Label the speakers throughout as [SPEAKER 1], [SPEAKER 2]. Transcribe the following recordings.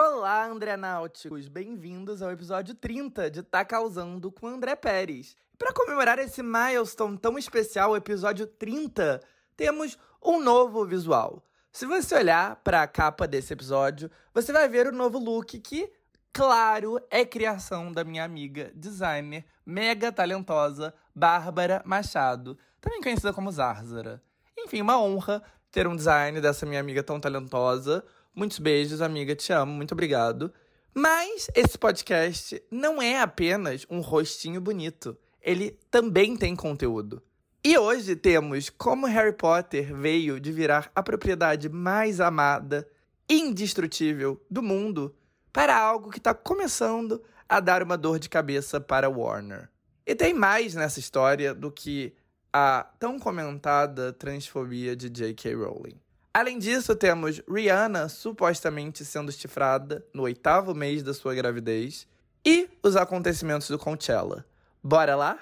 [SPEAKER 1] Olá, André Náuticos! Bem-vindos ao episódio 30 de Tá Causando com André Pérez. Para comemorar esse milestone tão especial, episódio 30, temos um novo visual. Se você olhar para a capa desse episódio, você vai ver o novo look que, claro, é criação da minha amiga designer mega talentosa Bárbara Machado, também conhecida como Zarzara. Enfim, uma honra ter um design dessa minha amiga tão talentosa. Muitos beijos, amiga, te amo, muito obrigado. Mas esse podcast não é apenas um rostinho bonito. Ele também tem conteúdo. E hoje temos como Harry Potter veio de virar a propriedade mais amada, indestrutível do mundo, para algo que está começando a dar uma dor de cabeça para Warner. E tem mais nessa história do que a tão comentada transfobia de J.K. Rowling. Além disso, temos Rihanna supostamente sendo chifrada no oitavo mês da sua gravidez e os acontecimentos do Coachella. Bora lá?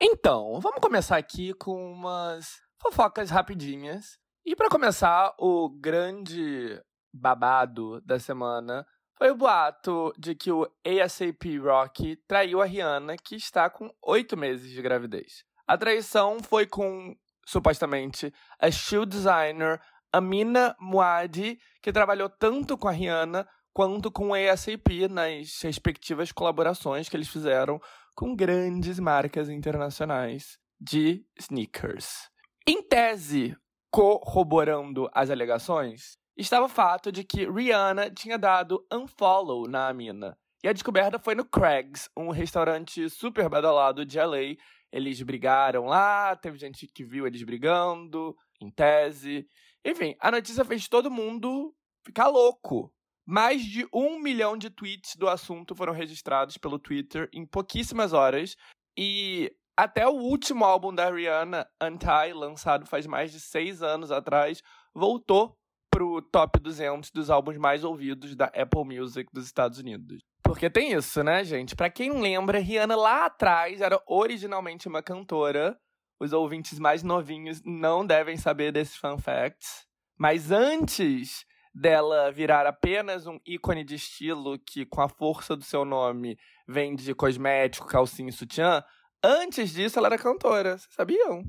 [SPEAKER 1] Então, vamos começar aqui com umas fofocas rapidinhas. E para começar, o grande babado da semana foi o boato de que o ASAP Rocky traiu a Rihanna, que está com oito meses de gravidez. A traição foi com, supostamente, a shoe designer Amina Muadi, que trabalhou tanto com a Rihanna quanto com o ASAP nas respectivas colaborações que eles fizeram com grandes marcas internacionais de sneakers. Em tese, corroborando as alegações, estava o fato de que Rihanna tinha dado unfollow na Amina. E a descoberta foi no Craig's, um restaurante super badalado de LA. Eles brigaram lá, teve gente que viu eles brigando, em tese. Enfim, a notícia fez todo mundo ficar louco. Mais de um milhão de tweets do assunto foram registrados pelo Twitter em pouquíssimas horas. E até o último álbum da Rihanna, Anti, lançado faz mais de seis anos atrás, voltou pro top 200 dos álbuns mais ouvidos da Apple Music dos Estados Unidos. Porque tem isso, né, gente? Para quem não lembra, Rihanna lá atrás era originalmente uma cantora. Os ouvintes mais novinhos não devem saber desses fun facts. Mas antes dela virar apenas um ícone de estilo que, com a força do seu nome, vende cosmético, calcinha e sutiã, antes disso ela era cantora. Vocês sabiam?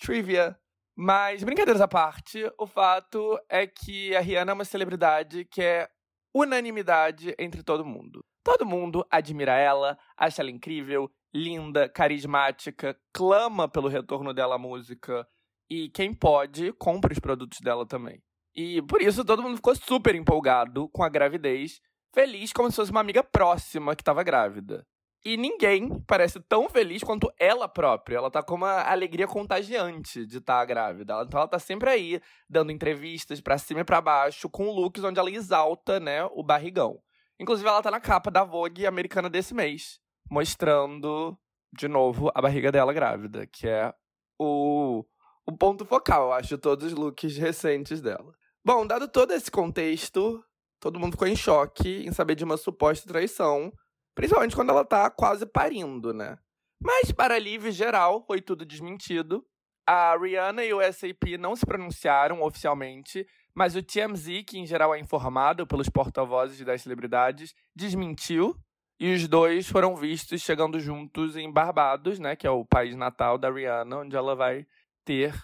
[SPEAKER 1] Trivia. Mas, brincadeiras à parte, o fato é que a Rihanna é uma celebridade que é unanimidade entre todo mundo. Todo mundo admira ela, acha ela incrível, linda, carismática, clama pelo retorno dela à música e quem pode compra os produtos dela também. E por isso todo mundo ficou super empolgado com a gravidez, feliz como se fosse uma amiga próxima que estava grávida. E ninguém parece tão feliz quanto ela própria. Ela tá com uma alegria contagiante de estar tá grávida. Então ela tá sempre aí, dando entrevistas para cima e para baixo, com looks onde ela exalta, né, o barrigão. Inclusive, ela tá na capa da Vogue americana desse mês, mostrando, de novo, a barriga dela grávida, que é o, o ponto focal, eu acho, todos os looks recentes dela. Bom, dado todo esse contexto, todo mundo ficou em choque em saber de uma suposta traição Principalmente quando ela tá quase parindo, né? Mas, para alívio geral, foi tudo desmentido. A Rihanna e o SAP não se pronunciaram oficialmente, mas o TMZ, que em geral é informado pelos porta-vozes das celebridades, desmentiu. E os dois foram vistos chegando juntos em Barbados, né? Que é o país natal da Rihanna, onde ela vai ter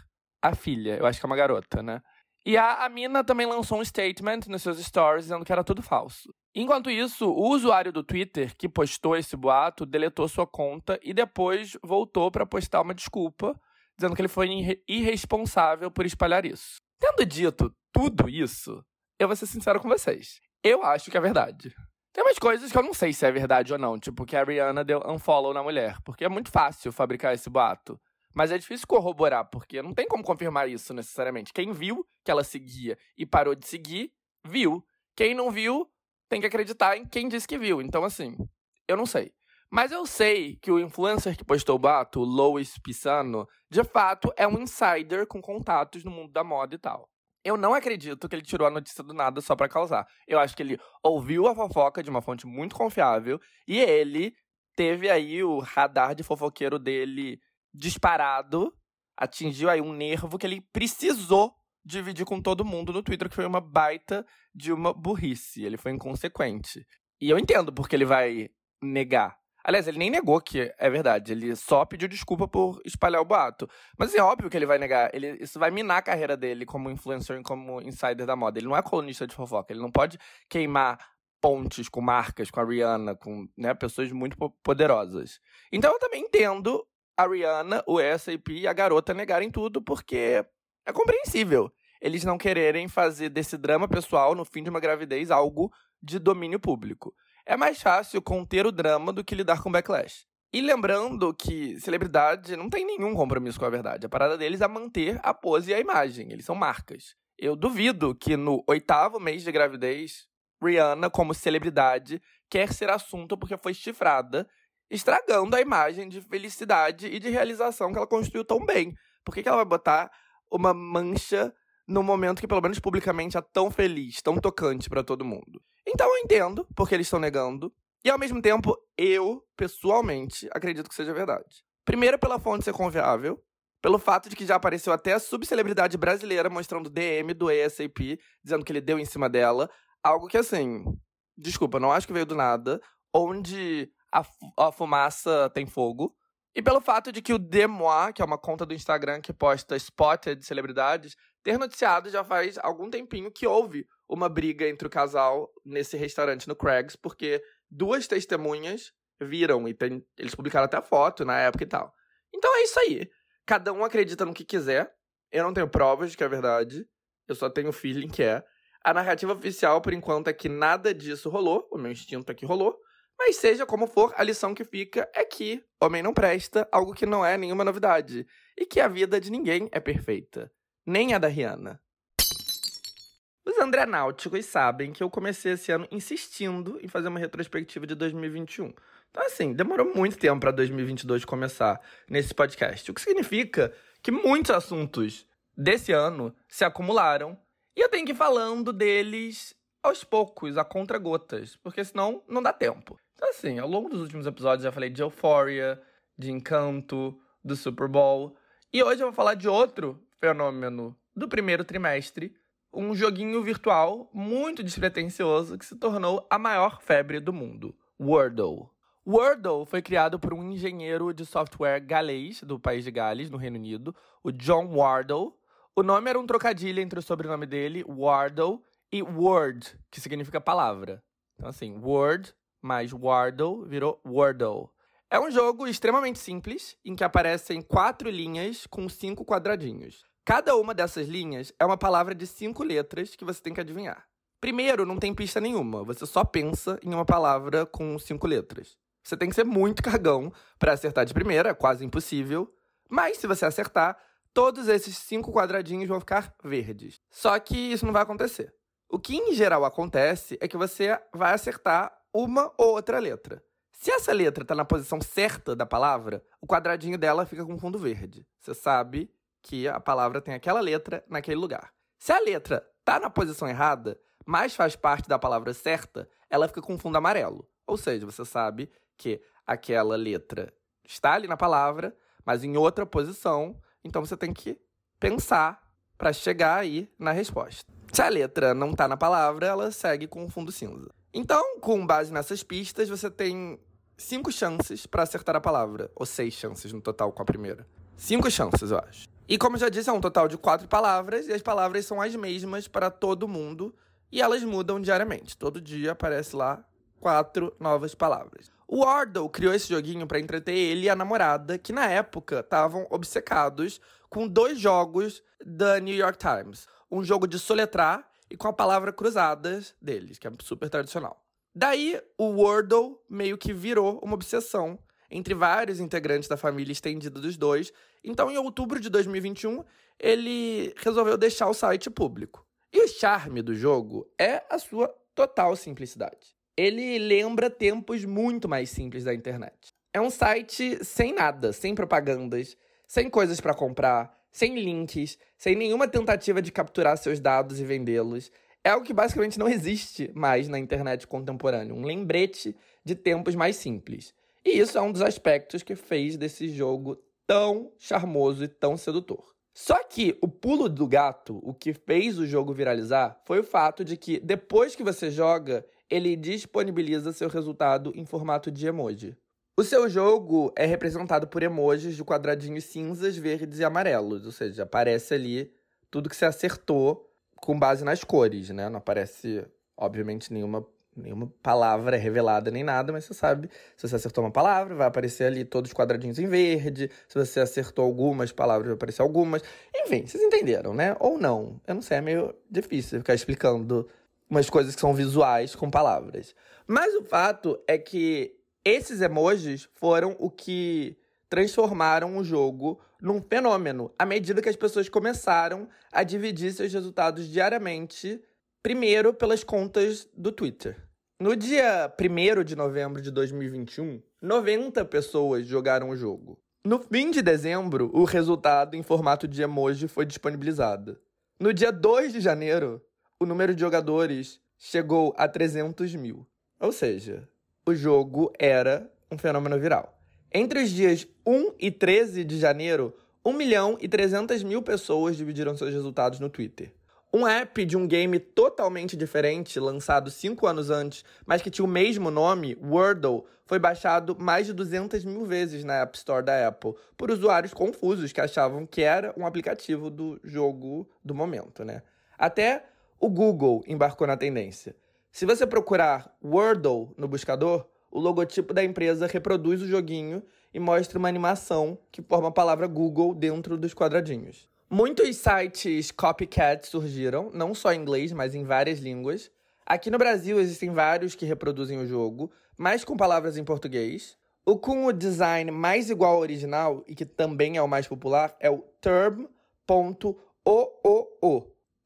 [SPEAKER 1] a filha. Eu acho que é uma garota, né? E a, a mina também lançou um statement nos seus stories dizendo que era tudo falso. Enquanto isso, o usuário do Twitter que postou esse boato deletou sua conta e depois voltou para postar uma desculpa, dizendo que ele foi irresponsável por espalhar isso. Tendo dito tudo isso, eu vou ser sincero com vocês. Eu acho que é verdade. Tem umas coisas que eu não sei se é verdade ou não, tipo que a Rihanna deu unfollow na mulher, porque é muito fácil fabricar esse boato. Mas é difícil corroborar, porque não tem como confirmar isso necessariamente. Quem viu que ela seguia e parou de seguir, viu. Quem não viu, tem que acreditar em quem disse que viu. Então, assim, eu não sei. Mas eu sei que o influencer que postou o bato, Lois Pisano, de fato é um insider com contatos no mundo da moda e tal. Eu não acredito que ele tirou a notícia do nada só para causar. Eu acho que ele ouviu a fofoca de uma fonte muito confiável e ele teve aí o radar de fofoqueiro dele disparado, atingiu aí um nervo que ele precisou dividir com todo mundo no Twitter que foi uma baita de uma burrice. Ele foi inconsequente. E eu entendo porque ele vai negar. Aliás, ele nem negou que é verdade. Ele só pediu desculpa por espalhar o boato. Mas é óbvio que ele vai negar. Ele, isso vai minar a carreira dele como influencer e como insider da moda. Ele não é colunista de fofoca. Ele não pode queimar pontes com marcas, com a Rihanna, com né, pessoas muito poderosas. Então eu também entendo a Rihanna, o SAP e a garota negarem tudo, porque é compreensível eles não quererem fazer desse drama pessoal no fim de uma gravidez algo de domínio público. É mais fácil conter o drama do que lidar com backlash. E lembrando que celebridade não tem nenhum compromisso com a verdade. A parada deles é manter a pose e a imagem. Eles são marcas. Eu duvido que no oitavo mês de gravidez, Rihanna, como celebridade, quer ser assunto porque foi chifrada estragando a imagem de felicidade e de realização que ela construiu tão bem. Por que, que ela vai botar uma mancha no momento que, pelo menos publicamente, é tão feliz, tão tocante para todo mundo? Então eu entendo porque eles estão negando. E ao mesmo tempo, eu, pessoalmente, acredito que seja verdade. Primeiro, pela fonte ser confiável. Pelo fato de que já apareceu até a subcelebridade brasileira mostrando DM do ASAP, dizendo que ele deu em cima dela. Algo que, assim, desculpa, não acho que veio do nada. Onde a, a fumaça tem fogo. E pelo fato de que o Demois, que é uma conta do Instagram que posta spotted de celebridades, ter noticiado já faz algum tempinho que houve uma briga entre o casal nesse restaurante no Craigs, porque duas testemunhas viram e tem, eles publicaram até foto na época e tal. Então é isso aí. Cada um acredita no que quiser. Eu não tenho provas de que é verdade. Eu só tenho feeling que é. A narrativa oficial, por enquanto, é que nada disso rolou. O meu instinto é que rolou. Mas seja como for, a lição que fica é que homem não presta, algo que não é nenhuma novidade. E que a vida de ninguém é perfeita. Nem a da Rihanna. Os André Náuticos sabem que eu comecei esse ano insistindo em fazer uma retrospectiva de 2021. Então, assim, demorou muito tempo para 2022 começar nesse podcast. O que significa que muitos assuntos desse ano se acumularam e eu tenho que ir falando deles aos poucos, a contra-gotas, porque senão não dá tempo. Então, assim, ao longo dos últimos episódios eu já falei de Euphoria, de Encanto, do Super Bowl. E hoje eu vou falar de outro fenômeno do primeiro trimestre, um joguinho virtual muito despretensioso que se tornou a maior febre do mundo, Wordle. Wordle foi criado por um engenheiro de software galês do país de Gales, no Reino Unido, o John Wardle. O nome era um trocadilho entre o sobrenome dele, Wardle, e Word, que significa palavra. Então, assim, Word mais Wardle virou Wordle. É um jogo extremamente simples, em que aparecem quatro linhas com cinco quadradinhos. Cada uma dessas linhas é uma palavra de cinco letras que você tem que adivinhar. Primeiro, não tem pista nenhuma, você só pensa em uma palavra com cinco letras. Você tem que ser muito cagão para acertar de primeira, é quase impossível. Mas se você acertar, todos esses cinco quadradinhos vão ficar verdes. Só que isso não vai acontecer. O que em geral acontece é que você vai acertar uma ou outra letra. Se essa letra está na posição certa da palavra, o quadradinho dela fica com fundo verde. Você sabe que a palavra tem aquela letra naquele lugar. Se a letra está na posição errada, mas faz parte da palavra certa, ela fica com fundo amarelo. Ou seja, você sabe que aquela letra está ali na palavra, mas em outra posição, então você tem que pensar para chegar aí na resposta. Se a letra não está na palavra, ela segue com fundo cinza. Então, com base nessas pistas, você tem cinco chances para acertar a palavra. Ou seis chances no total com a primeira. Cinco chances, eu acho. E como já disse, é um total de quatro palavras, e as palavras são as mesmas para todo mundo, e elas mudam diariamente. Todo dia aparece lá quatro novas palavras. O Wardle criou esse joguinho para entreter ele e a namorada, que na época estavam obcecados com dois jogos da New York Times. Um jogo de soletrar e com a palavra cruzadas deles, que é super tradicional. Daí, o Wordle meio que virou uma obsessão entre vários integrantes da família estendida dos dois. Então, em outubro de 2021, ele resolveu deixar o site público. E o charme do jogo é a sua total simplicidade. Ele lembra tempos muito mais simples da internet. É um site sem nada, sem propagandas, sem coisas para comprar, sem links, sem nenhuma tentativa de capturar seus dados e vendê-los. É algo que basicamente não existe mais na internet contemporânea, um lembrete de tempos mais simples. E isso é um dos aspectos que fez desse jogo tão charmoso e tão sedutor. Só que o pulo do gato, o que fez o jogo viralizar, foi o fato de que depois que você joga, ele disponibiliza seu resultado em formato de emoji. O seu jogo é representado por emojis de quadradinhos cinzas, verdes e amarelos, ou seja, aparece ali tudo que você acertou com base nas cores, né? Não aparece, obviamente, nenhuma nenhuma palavra é revelada nem nada, mas você sabe, se você acertou uma palavra, vai aparecer ali todos os quadradinhos em verde, se você acertou algumas palavras, vai aparecer algumas. Enfim, vocês entenderam, né? Ou não. Eu não sei, é meio difícil ficar explicando umas coisas que são visuais com palavras. Mas o fato é que esses emojis foram o que transformaram o jogo num fenômeno à medida que as pessoas começaram a dividir seus resultados diariamente, primeiro pelas contas do Twitter. No dia 1 de novembro de 2021, 90 pessoas jogaram o jogo. No fim de dezembro, o resultado em formato de emoji foi disponibilizado. No dia 2 de janeiro, o número de jogadores chegou a 300 mil. Ou seja, o jogo era um fenômeno viral. Entre os dias 1 e 13 de janeiro, 1 milhão e 300 mil pessoas dividiram seus resultados no Twitter. Um app de um game totalmente diferente, lançado cinco anos antes, mas que tinha o mesmo nome, Wordle, foi baixado mais de 200 mil vezes na App Store da Apple, por usuários confusos que achavam que era um aplicativo do jogo do momento, né? Até o Google embarcou na tendência. Se você procurar Wordle no buscador, o logotipo da empresa reproduz o joguinho e mostra uma animação que forma a palavra Google dentro dos quadradinhos. Muitos sites copycat surgiram, não só em inglês, mas em várias línguas. Aqui no Brasil existem vários que reproduzem o jogo, mas com palavras em português. O com o design mais igual ao original, e que também é o mais popular, é o term.oo.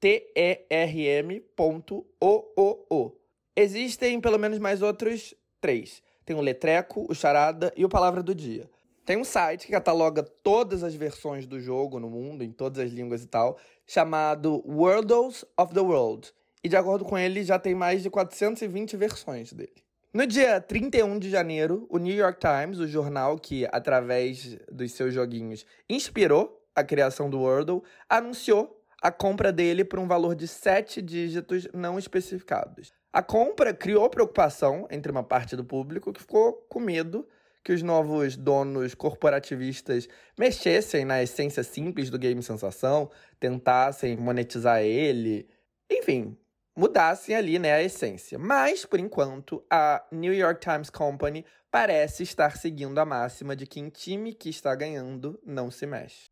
[SPEAKER 1] T-E-R-M.oo. Existem pelo menos mais outros três. Tem o letreco, o charada e o palavra do dia. Tem um site que cataloga todas as versões do jogo no mundo, em todas as línguas e tal, chamado Worlds of the World. E de acordo com ele, já tem mais de 420 versões dele. No dia 31 de janeiro, o New York Times, o jornal que, através dos seus joguinhos, inspirou a criação do Wordle, anunciou a compra dele por um valor de sete dígitos não especificados. A compra criou preocupação entre uma parte do público que ficou com medo que os novos donos corporativistas mexessem na essência simples do game sensação, tentassem monetizar ele, enfim, mudassem ali né, a essência. Mas, por enquanto, a New York Times Company parece estar seguindo a máxima de que em time que está ganhando não se mexe.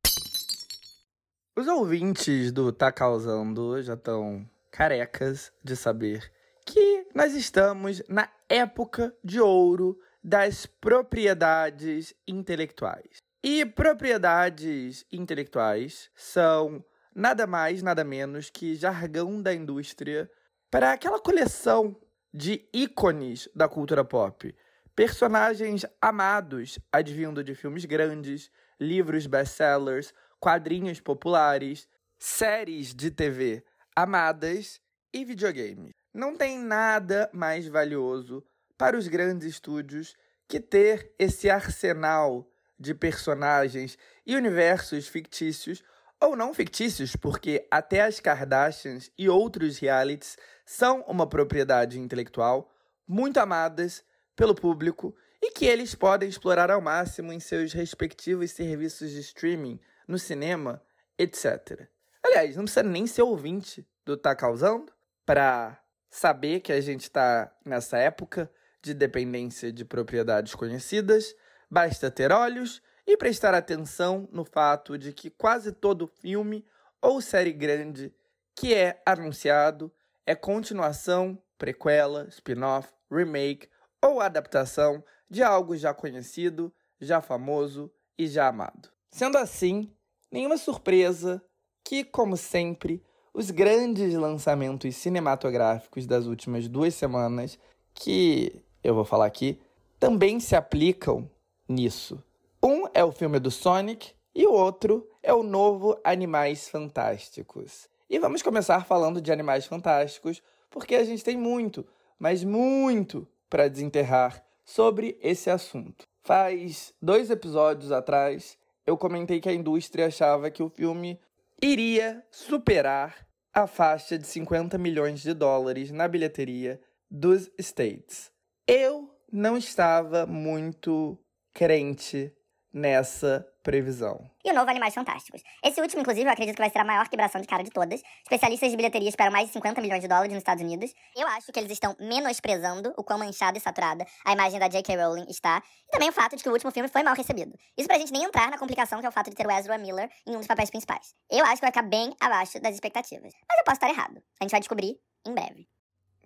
[SPEAKER 1] Os ouvintes do Tá Causando já estão carecas de saber que nós estamos na época de ouro das propriedades intelectuais. E propriedades intelectuais são nada mais, nada menos que jargão da indústria para aquela coleção de ícones da cultura pop. Personagens amados, advindo de filmes grandes, livros best-sellers, quadrinhos populares, séries de TV amadas e videogames. Não tem nada mais valioso para os grandes estúdios que ter esse arsenal de personagens e universos fictícios ou não fictícios, porque até as Kardashians e outros realities são uma propriedade intelectual muito amadas pelo público e que eles podem explorar ao máximo em seus respectivos serviços de streaming, no cinema, etc. Aliás, não precisa nem ser ouvinte do Tá Causando para saber que a gente está nessa época de dependência de propriedades conhecidas, basta ter olhos e prestar atenção no fato de que quase todo filme ou série grande que é anunciado é continuação, prequela, spin-off, remake ou adaptação de algo já conhecido, já famoso e já amado. Sendo assim, nenhuma surpresa que, como sempre, os grandes lançamentos cinematográficos das últimas duas semanas, que eu vou falar aqui, também se aplicam nisso. Um é o filme do Sonic e o outro é o novo Animais Fantásticos. E vamos começar falando de Animais Fantásticos, porque a gente tem muito, mas muito para desenterrar sobre esse assunto. Faz dois episódios atrás, eu comentei que a indústria achava que o filme iria superar a faixa de 50 milhões de dólares na bilheteria dos States. Eu não estava muito crente nessa previsão.
[SPEAKER 2] E o novo Animais Fantásticos. Esse último, inclusive, eu acredito que vai ser a maior quebração de cara de todas. Especialistas de bilheteria esperam mais de 50 milhões de dólares nos Estados Unidos. Eu acho que eles estão menosprezando o quão manchada e saturada a imagem da J.K. Rowling está. E também o fato de que o último filme foi mal recebido. Isso pra gente nem entrar na complicação que é o fato de ter o Ezra Miller em um dos papéis principais. Eu acho que vai ficar bem abaixo das expectativas. Mas eu posso estar errado. A gente vai descobrir em breve.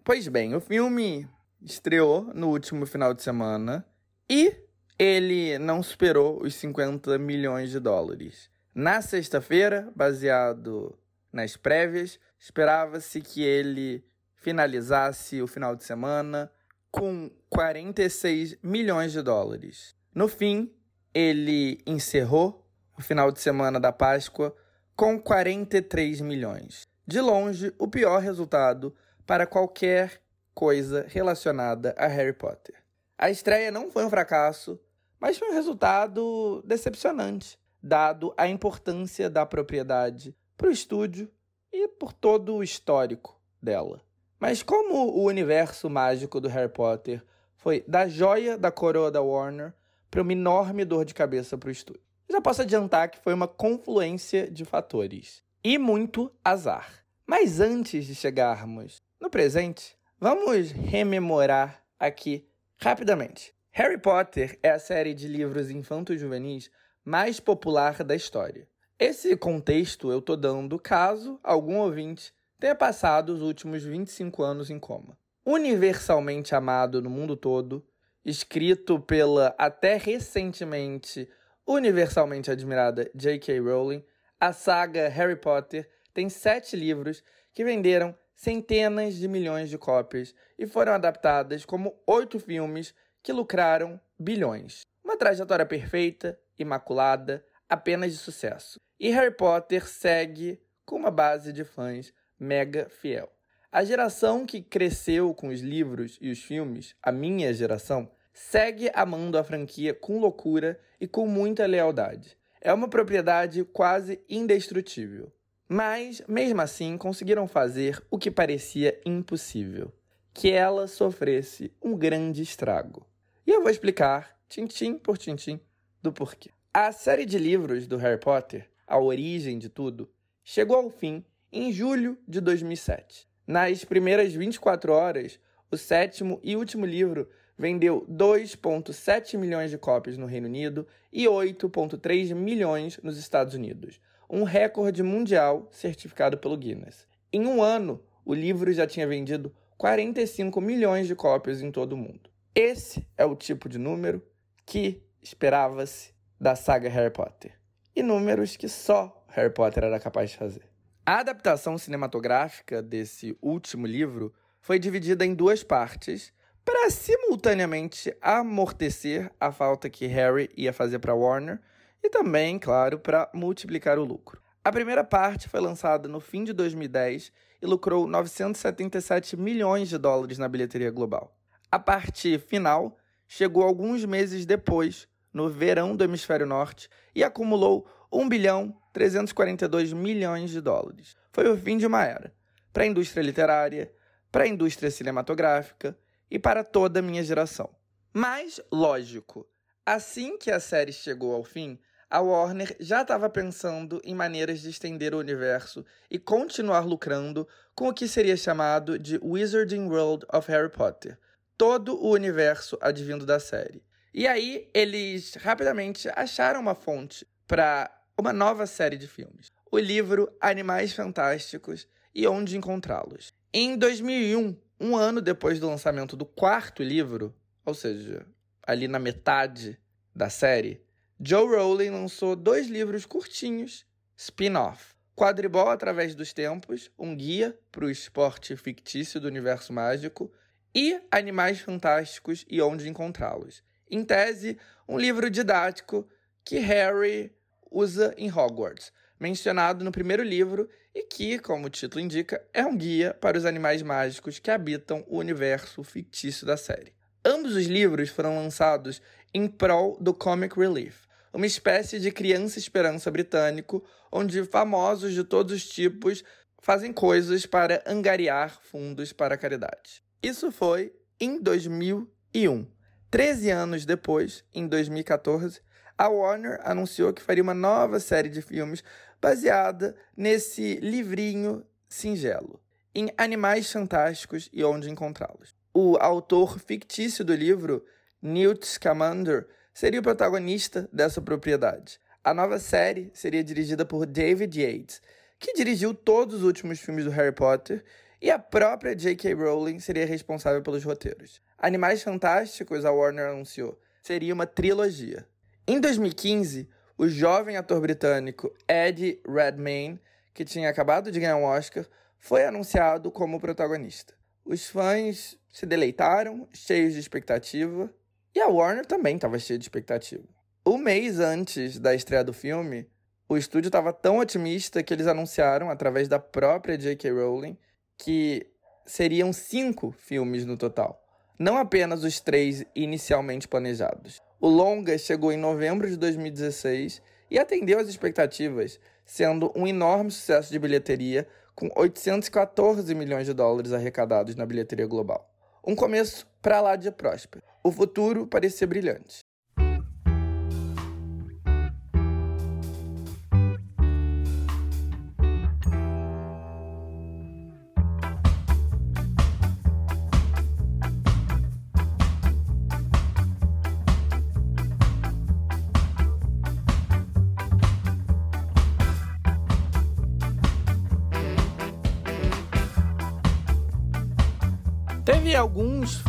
[SPEAKER 1] Pois bem, o filme estreou no último final de semana e ele não superou os 50 milhões de dólares. Na sexta-feira, baseado nas prévias, esperava-se que ele finalizasse o final de semana com 46 milhões de dólares. No fim, ele encerrou o final de semana da Páscoa com 43 milhões. De longe, o pior resultado para qualquer coisa relacionada a Harry Potter. A estreia não foi um fracasso, mas foi um resultado decepcionante, dado a importância da propriedade para o estúdio e por todo o histórico dela. Mas como o universo mágico do Harry Potter foi da joia da coroa da Warner para uma enorme dor de cabeça para o estúdio. Já posso adiantar que foi uma confluência de fatores e muito azar. Mas antes de chegarmos no presente, vamos rememorar aqui rapidamente Harry Potter é a série de livros infanto-juvenis mais popular da história. Esse contexto eu tô dando caso algum ouvinte tenha passado os últimos 25 anos em coma. Universalmente amado no mundo todo, escrito pela até recentemente universalmente admirada J.K. Rowling, a saga Harry Potter tem sete livros que venderam centenas de milhões de cópias e foram adaptadas como oito filmes que lucraram bilhões. Uma trajetória perfeita, imaculada, apenas de sucesso. E Harry Potter segue com uma base de fãs mega fiel. A geração que cresceu com os livros e os filmes, a minha geração, segue amando a franquia com loucura e com muita lealdade. É uma propriedade quase indestrutível. Mas, mesmo assim, conseguiram fazer o que parecia impossível: que ela sofresse um grande estrago. E eu vou explicar, tintim por tintim, do porquê. A série de livros do Harry Potter, a origem de tudo, chegou ao fim em julho de 2007. Nas primeiras 24 horas, o sétimo e último livro vendeu 2,7 milhões de cópias no Reino Unido e 8,3 milhões nos Estados Unidos, um recorde mundial certificado pelo Guinness. Em um ano, o livro já tinha vendido 45 milhões de cópias em todo o mundo. Esse é o tipo de número que esperava-se da saga Harry Potter. E números que só Harry Potter era capaz de fazer. A adaptação cinematográfica desse último livro foi dividida em duas partes para simultaneamente amortecer a falta que Harry ia fazer para Warner e também, claro, para multiplicar o lucro. A primeira parte foi lançada no fim de 2010 e lucrou 977 milhões de dólares na bilheteria global. A parte final chegou alguns meses depois, no verão do hemisfério norte, e acumulou 1 bilhão 342 milhões de dólares. Foi o fim de uma era para a indústria literária, para a indústria cinematográfica e para toda a minha geração. Mas, lógico, assim que a série chegou ao fim, a Warner já estava pensando em maneiras de estender o universo e continuar lucrando com o que seria chamado de Wizarding World of Harry Potter, todo o universo advindo da série. E aí eles rapidamente acharam uma fonte para uma nova série de filmes, o livro Animais Fantásticos e Onde Encontrá-los. Em 2001, um ano depois do lançamento do quarto livro, ou seja, ali na metade da série, Joe Rowling lançou dois livros curtinhos, spin-off. Quadribol através dos tempos, um guia para o esporte fictício do universo mágico, e Animais Fantásticos e Onde Encontrá-los. Em tese, um livro didático que Harry usa em Hogwarts, mencionado no primeiro livro e que, como o título indica, é um guia para os animais mágicos que habitam o universo fictício da série. Ambos os livros foram lançados em prol do Comic Relief, uma espécie de criança esperança britânico, onde famosos de todos os tipos fazem coisas para angariar fundos para caridade. Isso foi em 2001. Treze anos depois, em 2014, a Warner anunciou que faria uma nova série de filmes baseada nesse livrinho singelo, em Animais Fantásticos e Onde Encontrá-los. O autor fictício do livro, Newt Scamander, seria o protagonista dessa propriedade. A nova série seria dirigida por David Yates, que dirigiu todos os últimos filmes do Harry Potter, e a própria J.K. Rowling seria responsável pelos roteiros. Animais Fantásticos, a Warner anunciou, seria uma trilogia. Em 2015, o jovem ator britânico Eddie Redmayne, que tinha acabado de ganhar um Oscar, foi anunciado como protagonista. Os fãs se deleitaram, cheios de expectativa, e a Warner também estava cheia de expectativa. Um mês antes da estreia do filme, o estúdio estava tão otimista que eles anunciaram, através da própria J.K. Rowling, que seriam cinco filmes no total, não apenas os três inicialmente planejados. O longa chegou em novembro de 2016 e atendeu às expectativas, sendo um enorme sucesso de bilheteria, com 814 milhões de dólares arrecadados na bilheteria global. Um começo para lá de próspero. O futuro parecia brilhante.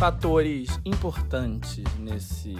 [SPEAKER 1] Fatores importantes nesse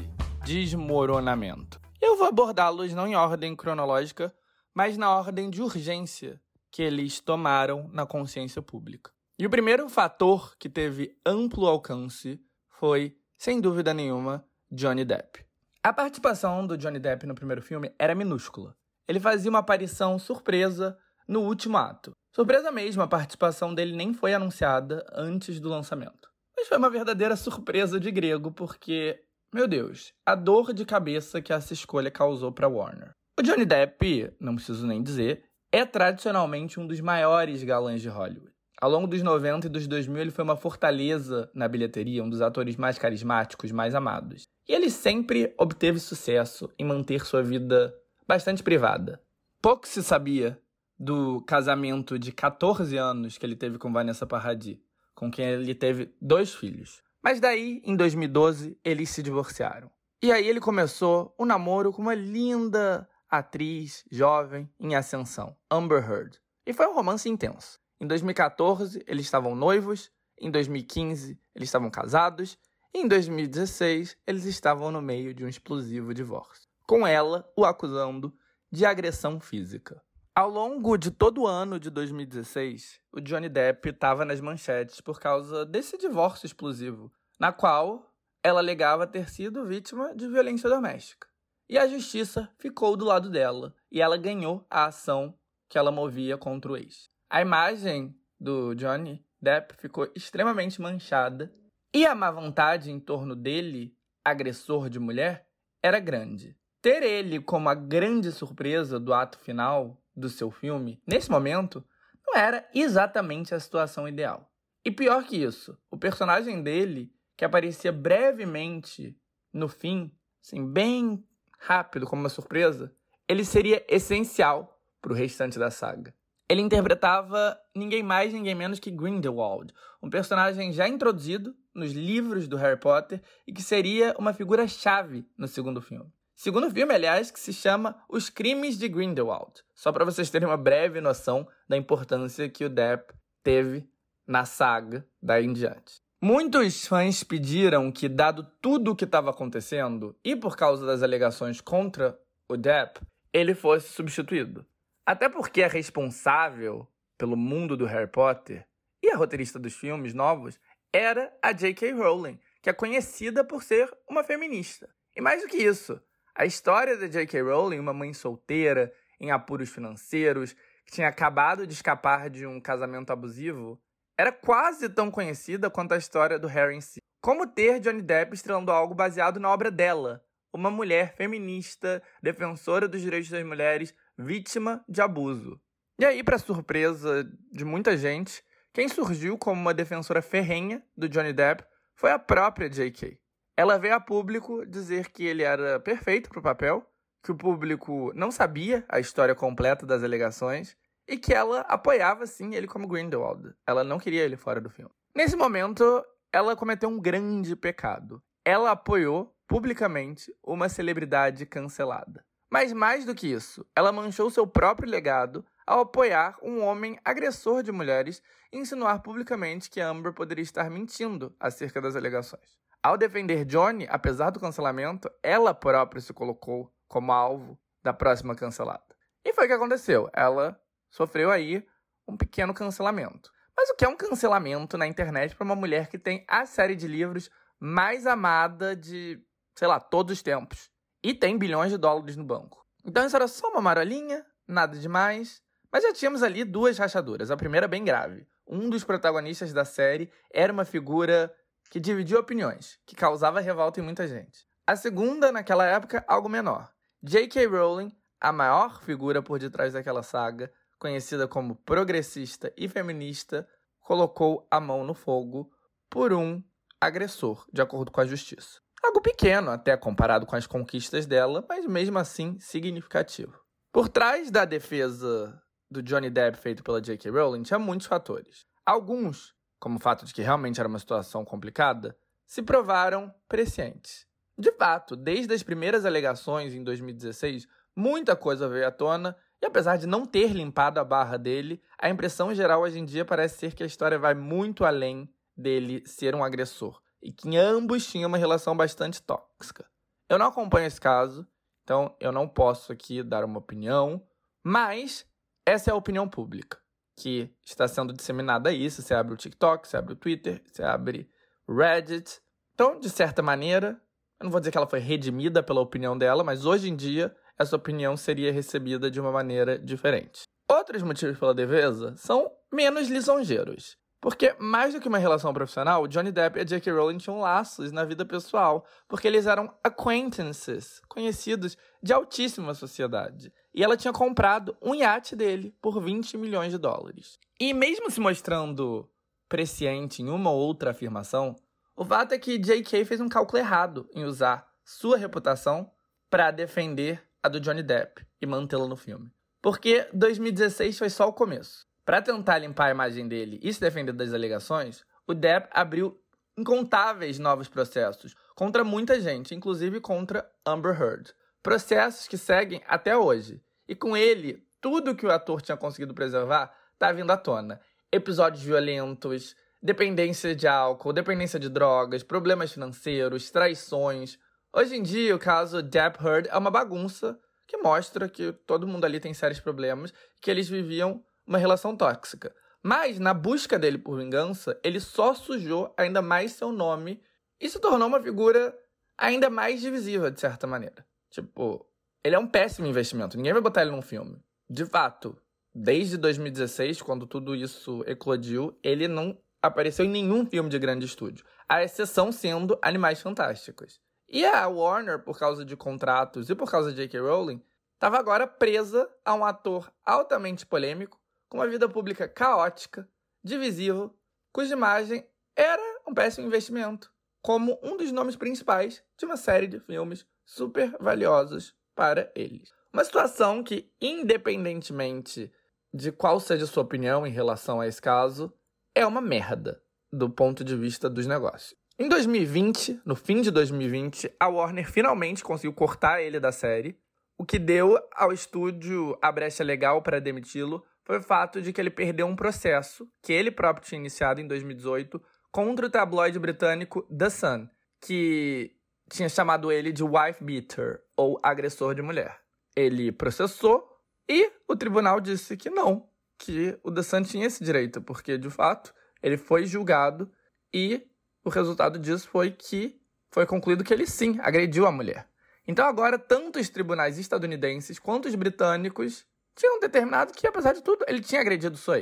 [SPEAKER 1] desmoronamento. Eu vou abordá-los não em ordem cronológica, mas na ordem de urgência que eles tomaram na consciência pública. E o primeiro fator que teve amplo alcance foi, sem dúvida nenhuma, Johnny Depp. A participação do Johnny Depp no primeiro filme era minúscula. Ele fazia uma aparição surpresa no último ato. Surpresa mesmo, a participação dele nem foi anunciada antes do lançamento. Mas foi uma verdadeira surpresa de grego, porque, meu Deus, a dor de cabeça que essa escolha causou para Warner. O Johnny Depp, não preciso nem dizer, é tradicionalmente um dos maiores galãs de Hollywood. Ao longo dos 90 e dos 2000, ele foi uma fortaleza na bilheteria, um dos atores mais carismáticos, mais amados. E ele sempre obteve sucesso em manter sua vida bastante privada. Pouco se sabia do casamento de 14 anos que ele teve com Vanessa Paradis, com quem ele teve dois filhos. Mas daí, em 2012, eles se divorciaram. E aí ele começou um namoro com uma linda atriz jovem em ascensão, Amber Heard. E foi um romance intenso. Em 2014, eles estavam noivos, em 2015, eles estavam casados, e em 2016, eles estavam no meio de um explosivo divórcio. Com ela o acusando de agressão física. Ao longo de todo o ano de 2016, o Johnny Depp estava nas manchetes por causa desse divórcio explosivo, na qual ela alegava ter sido vítima de violência doméstica. E a justiça ficou do lado dela e ela ganhou a ação que ela movia contra o ex. A imagem do Johnny Depp ficou extremamente manchada e a má vontade em torno dele, agressor de mulher, era grande. Ter ele como a grande surpresa do ato final do seu filme, nesse momento, não era exatamente a situação ideal. E pior que isso, o personagem dele, que aparecia brevemente no fim, assim, bem rápido, como uma surpresa, ele seria essencial para o restante da saga. Ele interpretava ninguém mais, ninguém menos que Grindelwald, um personagem já introduzido nos livros do Harry Potter e que seria uma figura-chave no segundo filme. Segundo filme, aliás, que se chama Os Crimes de Grindelwald. Só para vocês terem uma breve noção da importância que o Depp teve na saga daí em diante. Muitos fãs pediram que, dado tudo o que estava acontecendo e por causa das alegações contra o Depp, ele fosse substituído. Até porque a responsável pelo mundo do Harry Potter e a roteirista dos filmes novos era a J.K. Rowling, que é conhecida por ser uma feminista. E mais do que isso, a história da J.K. Rowling, uma mãe solteira, em apuros financeiros, que tinha acabado de escapar de um casamento abusivo, era quase tão conhecida quanto a história do Harry em si. Como ter Johnny Depp estrelando algo baseado na obra dela, uma mulher feminista, defensora dos direitos das mulheres, vítima de abuso. E aí, para surpresa de muita gente, quem surgiu como uma defensora ferrenha do Johnny Depp foi a própria J.K. Ela veio a público dizer que ele era perfeito para o papel, que o público não sabia a história completa das alegações e que ela apoiava sim ele como Grindelwald. Ela não queria ele fora do filme. Nesse momento, ela cometeu um grande pecado. Ela apoiou publicamente uma celebridade cancelada. Mas mais do que isso, ela manchou seu próprio legado ao apoiar um homem agressor de mulheres e insinuar publicamente que Amber poderia estar mentindo acerca das alegações. Ao defender Johnny, apesar do cancelamento, ela própria se colocou como alvo da próxima cancelada. E foi o que aconteceu. Ela sofreu aí um pequeno cancelamento. Mas o que é um cancelamento na internet para uma mulher que tem a série de livros mais amada de, sei lá, todos os tempos e tem bilhões de dólares no banco? Então isso era só uma marolinha, nada demais. Mas já tínhamos ali duas rachaduras. A primeira bem grave. Um dos protagonistas da série era uma figura que dividia opiniões, que causava revolta em muita gente. A segunda, naquela época, algo menor. J.K. Rowling, a maior figura por detrás daquela saga, conhecida como progressista e feminista, colocou a mão no fogo por um agressor, de acordo com a justiça. Algo pequeno até comparado com as conquistas dela, mas mesmo assim significativo. Por trás da defesa do Johnny Depp feito pela J.K. Rowling tinha muitos fatores. Alguns, como o fato de que realmente era uma situação complicada, se provaram prescientes. De fato, desde as primeiras alegações em 2016, muita coisa veio à tona e apesar de não ter limpado a barra dele, a impressão geral hoje em dia parece ser que a história vai muito além dele ser um agressor e que ambos tinham uma relação bastante tóxica. Eu não acompanho esse caso, então eu não posso aqui dar uma opinião, mas essa é a opinião pública que está sendo disseminada. Se você abre o TikTok, você abre o Twitter, você abre o Reddit. Então, de certa maneira, eu não vou dizer que ela foi redimida pela opinião dela, mas hoje em dia essa opinião seria recebida de uma maneira diferente. Outros motivos pela defesa são menos lisonjeiros. Porque, mais do que uma relação profissional, Johnny Depp e J.K. Rowling tinham laços na vida pessoal, porque eles eram acquaintances, conhecidos de altíssima sociedade. E ela tinha comprado um iate dele por 20 milhões de dólares. E mesmo se mostrando presciente em uma ou outra afirmação, o fato é que J.K. fez um cálculo errado em usar sua reputação para defender a do Johnny Depp e mantê-la no filme. Porque 2016 foi só o começo. Para tentar limpar a imagem dele e se defender das alegações, o Depp abriu incontáveis novos processos contra muita gente, inclusive contra Amber Heard. Processos que seguem até hoje. E com ele, tudo que o ator tinha conseguido preservar está vindo à tona. Episódios violentos, dependência de álcool, dependência de drogas, problemas financeiros, traições. Hoje em dia, o caso Depp Heard é uma bagunça que mostra que todo mundo ali tem sérios problemas, que eles viviam uma relação tóxica. Mas, na busca dele por vingança, ele só sujou ainda mais seu nome e se tornou uma figura ainda mais divisiva, de certa maneira. Tipo, ele é um péssimo investimento. Ninguém vai botar ele num filme. De fato, desde 2016, quando tudo isso eclodiu, ele não apareceu em nenhum filme de grande estúdio. A exceção sendo Animais Fantásticos. E a Warner, por causa de contratos e por causa de J.K. Rowling, estava agora presa a um ator altamente polêmico, com uma vida pública caótica, divisível, cuja imagem era um péssimo investimento, como um dos nomes principais de uma série de filmes super valiosos para eles. Uma situação que, independentemente de qual seja a sua opinião em relação a esse caso, é uma merda do ponto de vista dos negócios. Em 2020, no fim de 2020, a Warner finalmente conseguiu cortar ele da série, o que deu ao estúdio a brecha legal para demiti-lo foi o fato de que ele perdeu um processo que ele próprio tinha iniciado em 2018 contra o tabloide britânico The Sun, que tinha chamado ele de wife beater, ou agressor de mulher. Ele processou e o tribunal disse que não, que o The Sun tinha esse direito, porque de fato ele foi julgado e o resultado disso foi que foi concluído que ele sim agrediu a mulher. Então agora tanto os tribunais estadunidenses quanto os britânicos tinham determinado que, apesar de tudo, ele tinha agredido sua.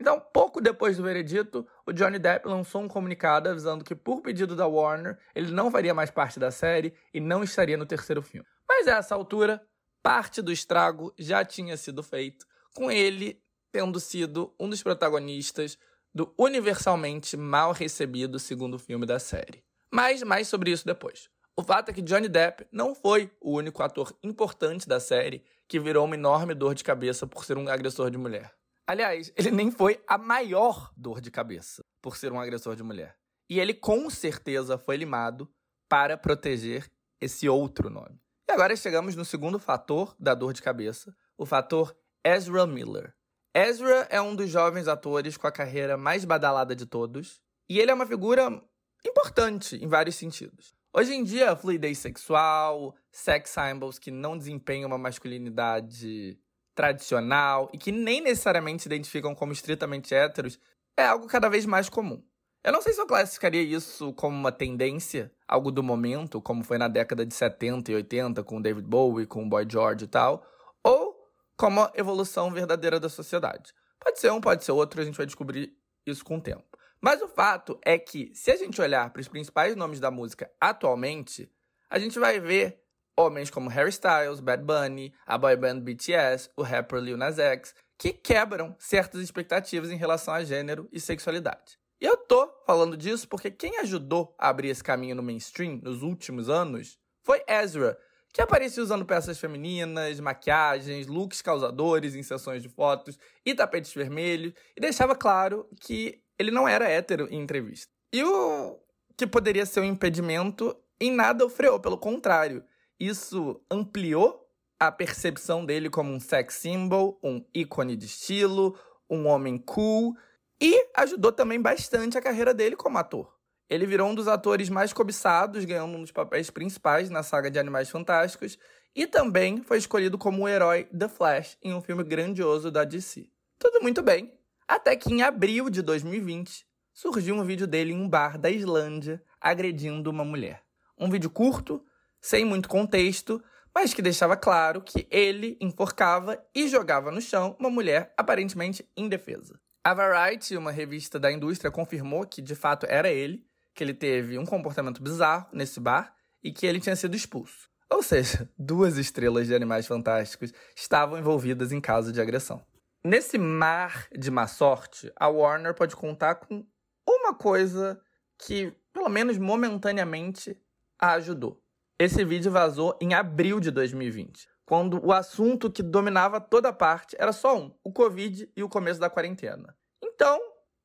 [SPEAKER 1] Então, pouco depois do veredito, o Johnny Depp lançou um comunicado avisando que, por pedido da Warner, ele não faria mais parte da série e não estaria no terceiro filme. Mas a essa altura, parte do estrago já tinha sido feito, com ele tendo sido um dos protagonistas do universalmente mal recebido segundo filme da série. Mas mais sobre isso depois. O fato é que Johnny Depp não foi o único ator importante da série que virou uma enorme dor de cabeça por ser um agressor de mulher. Aliás, ele nem foi a maior dor de cabeça por ser um agressor de mulher. E ele com certeza foi limado para proteger esse outro nome. E agora chegamos no segundo fator da dor de cabeça, o fator Ezra Miller. Ezra é um dos jovens atores com a carreira mais badalada de todos, e ele é uma figura importante em vários sentidos. Hoje em dia, fluidez sexual, sex symbols que não desempenham uma masculinidade tradicional e que nem necessariamente se identificam como estritamente héteros é algo cada vez mais comum. Eu não sei se eu classificaria isso como uma tendência, algo do momento, como foi na década de 70 e 80 com David Bowie, com Boy George e tal, ou como a evolução verdadeira da sociedade. Pode ser um, pode ser outro, a gente vai descobrir isso com o tempo. Mas o fato é que, se a gente olhar para os principais nomes da música atualmente, a gente vai ver homens como Harry Styles, Bad Bunny, a boy band BTS, o rapper Lil Nas X, que quebram certas expectativas em relação a gênero e sexualidade. E eu tô falando disso porque quem ajudou a abrir esse caminho no mainstream nos últimos anos foi Ezra, que aparecia usando peças femininas, maquiagens, looks causadores em sessões de fotos e tapetes vermelhos, e deixava claro que ele não era hétero em entrevista. E o que poderia ser um impedimento, em nada o freou, pelo contrário. Isso ampliou a percepção dele como um sex symbol, um ícone de estilo, um homem cool, e ajudou também bastante a carreira dele como ator. Ele virou um dos atores mais cobiçados, ganhando um dos papéis principais na saga de Animais Fantásticos, e também foi escolhido como o herói The Flash em um filme grandioso da DC. Tudo muito bem, até que em abril de 2020 surgiu um vídeo dele em um bar da Islândia agredindo uma mulher. Um vídeo curto, sem muito contexto, mas que deixava claro que ele enforcava e jogava no chão uma mulher aparentemente indefesa. A Variety, uma revista da indústria, confirmou que de fato era ele, que ele teve um comportamento bizarro nesse bar e que ele tinha sido expulso. Ou seja, duas estrelas de animais fantásticos estavam envolvidas em caso de agressão. Nesse mar de má sorte, a Warner pode contar com uma coisa que, pelo menos momentaneamente, a ajudou. Esse vídeo vazou em abril de 2020, quando o assunto que dominava toda parte era só um: o Covid e o começo da quarentena. Então,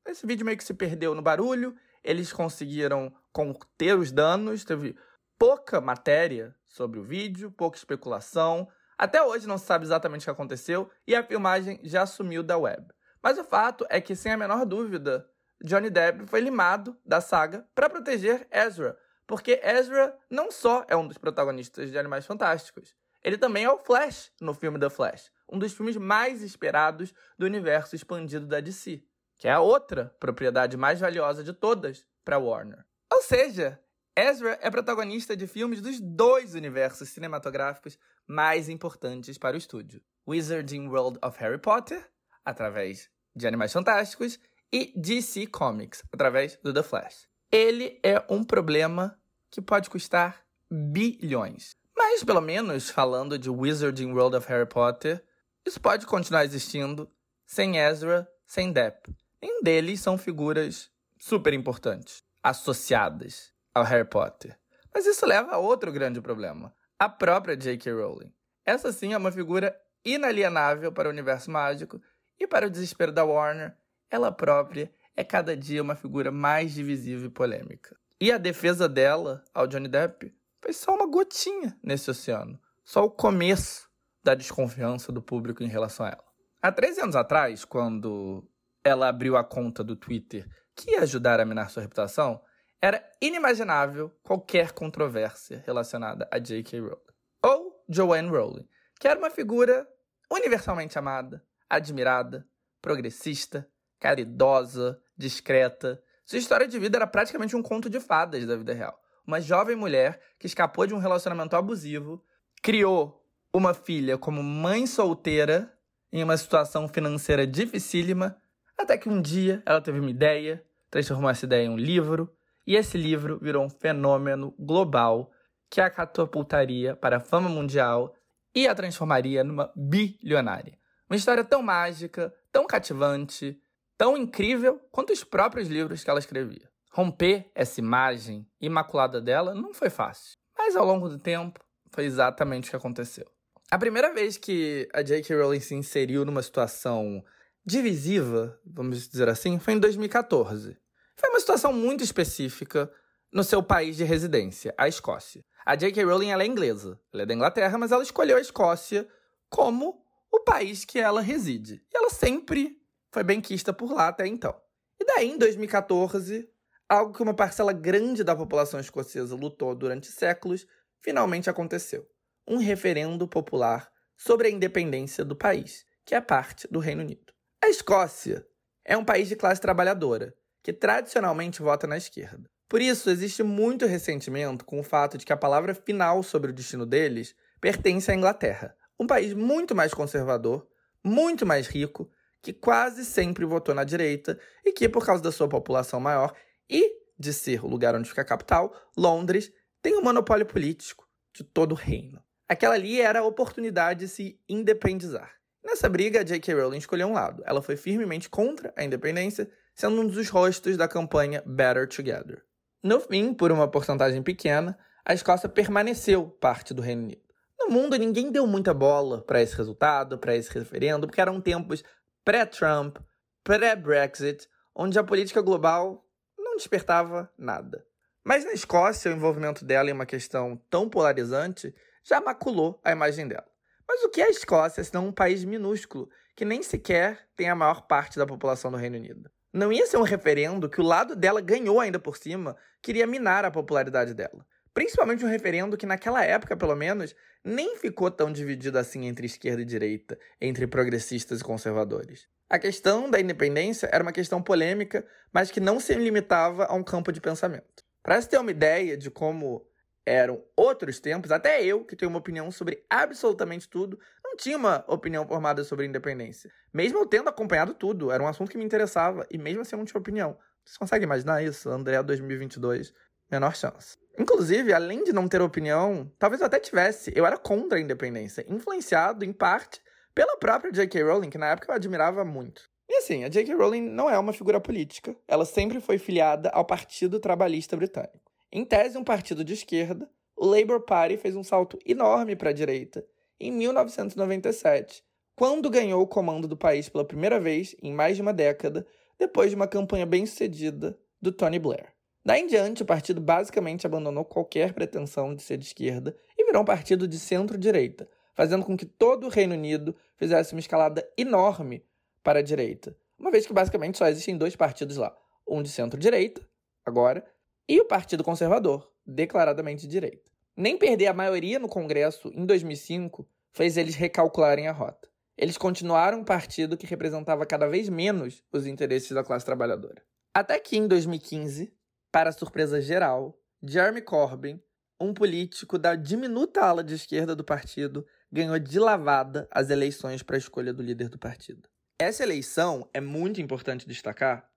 [SPEAKER 1] esse vídeo meio que se perdeu no barulho eles conseguiram conter os danos, teve pouca matéria sobre o vídeo, pouca especulação. Até hoje não se sabe exatamente o que aconteceu e a filmagem já sumiu da web. Mas o fato é que, sem a menor dúvida, Johnny Depp foi limado da saga para proteger Ezra, porque Ezra não só é um dos protagonistas de Animais Fantásticos, ele também é o Flash no filme The Flash, um dos filmes mais esperados do universo expandido da DC que é a outra propriedade mais valiosa de todas para Warner. Ou seja, Ezra é protagonista de filmes dos dois universos cinematográficos mais importantes para o estúdio: Wizarding World of Harry Potter, através de Animais Fantásticos, e DC Comics, através do The Flash. Ele é um problema que pode custar bilhões. Mas, pelo menos, falando de Wizarding World of Harry Potter, isso pode continuar existindo sem Ezra, sem Depp. Nenhum deles são figuras super importantes, associadas ao Harry Potter. Mas isso leva a outro grande problema: a própria J.K. Rowling. Essa sim é uma figura inalienável para o universo mágico e para o desespero da Warner, ela própria é cada dia uma figura mais divisiva e polêmica. E a defesa dela ao Johnny Depp foi só uma gotinha nesse oceano, só o começo da desconfiança do público em relação a ela. Há 13 anos atrás, quando ela abriu a conta do Twitter que ia ajudar a minar sua reputação, era inimaginável qualquer controvérsia relacionada a J.K. Rowling. Ou Joanne Rowling, que era uma figura universalmente amada, admirada, progressista, caridosa, discreta. Sua história de vida era praticamente um conto de fadas da vida real. Uma jovem mulher que escapou de um relacionamento abusivo, criou uma filha como mãe solteira em uma situação financeira dificílima até que um dia ela teve uma ideia, transformou essa ideia em um livro, e esse livro virou um fenômeno global que a catapultaria para a fama mundial e a transformaria numa bilionária. Uma história tão mágica, tão cativante, tão incrível quanto os próprios livros que ela escrevia. Romper essa imagem imaculada dela não foi fácil, mas ao longo do tempo foi exatamente o que aconteceu. A primeira vez que a J.K. Rowling se inseriu numa situação divisiva, vamos dizer assim, foi em 2014. Foi uma situação muito específica no seu país de residência, a Escócia. A J.K. Rowling ela é inglesa, ela é da Inglaterra, mas ela escolheu a Escócia como o país que ela reside. E ela sempre foi benquista por lá até então. E daí, em 2014, algo que uma parcela grande da população escocesa lutou durante séculos finalmente aconteceu. Um referendo popular sobre a independência do país, que é parte do Reino Unido. A Escócia é um país de classe trabalhadora, que tradicionalmente vota na esquerda. Por isso, existe muito ressentimento com o fato de que a palavra final sobre o destino deles pertence à Inglaterra, um país muito mais conservador, muito mais rico, que quase sempre votou na direita e que, por causa da sua população maior e de ser o lugar onde fica a capital, Londres tem o um monopólio político de todo o reino. Aquela ali era a oportunidade de se independizar. Nessa briga, J.K. Rowling escolheu um lado. Ela foi firmemente contra a independência, sendo um dos rostos da campanha Better Together. No fim, por uma porcentagem pequena, a Escócia permaneceu parte do Reino Unido. No mundo, ninguém deu muita bola para esse resultado, para esse referendo, porque eram tempos pré-Trump, pré-Brexit, onde a política global não despertava nada. Mas na Escócia, o envolvimento dela em uma questão tão polarizante já maculou a imagem dela. Mas o que é a Escócia senão um país minúsculo que nem sequer tem a maior parte da população do Reino Unido? Não ia ser um referendo que o lado dela ganhou ainda por cima, queria minar a popularidade dela. Principalmente um referendo que, naquela época, pelo menos, nem ficou tão dividido assim entre esquerda e direita, entre progressistas e conservadores. A questão da independência era uma questão polêmica, mas que não se limitava a um campo de pensamento. Para se ter uma ideia de como eram outros tempos, até eu, que tenho uma opinião sobre absolutamente tudo, não tinha uma opinião formada sobre independência. Mesmo eu tendo acompanhado tudo, era um assunto que me interessava, e mesmo assim eu não tinha opinião. Você consegue imaginar isso? André 2022, menor chance. Inclusive, além de não ter opinião, talvez eu até tivesse, eu era contra a independência, influenciado em parte pela própria J.K. Rowling, que na época eu admirava muito. E assim, a J.K. Rowling não é uma figura política, ela sempre foi filiada ao Partido Trabalhista Britânico. Em tese, um partido de esquerda, o Labour Party fez um salto enorme para a direita em 1997, quando ganhou o comando do país pela primeira vez em mais de uma década, depois de uma campanha bem-sucedida do Tony Blair. Daí em diante, o partido basicamente abandonou qualquer pretensão de ser de esquerda e virou um partido de centro-direita, fazendo com que todo o Reino Unido fizesse uma escalada enorme para a direita, uma vez que basicamente só existem dois partidos lá, um de centro-direita, agora, e o Partido Conservador, declaradamente de direita. Nem perder a maioria no Congresso em 2005 fez eles recalcularem a rota. Eles continuaram um partido que representava cada vez menos os interesses da classe trabalhadora. Até que em 2015, para surpresa geral, Jeremy Corbyn, um político da diminuta ala de esquerda do partido, ganhou de lavada as eleições para a escolha do líder do partido. Essa eleição é muito importante destacar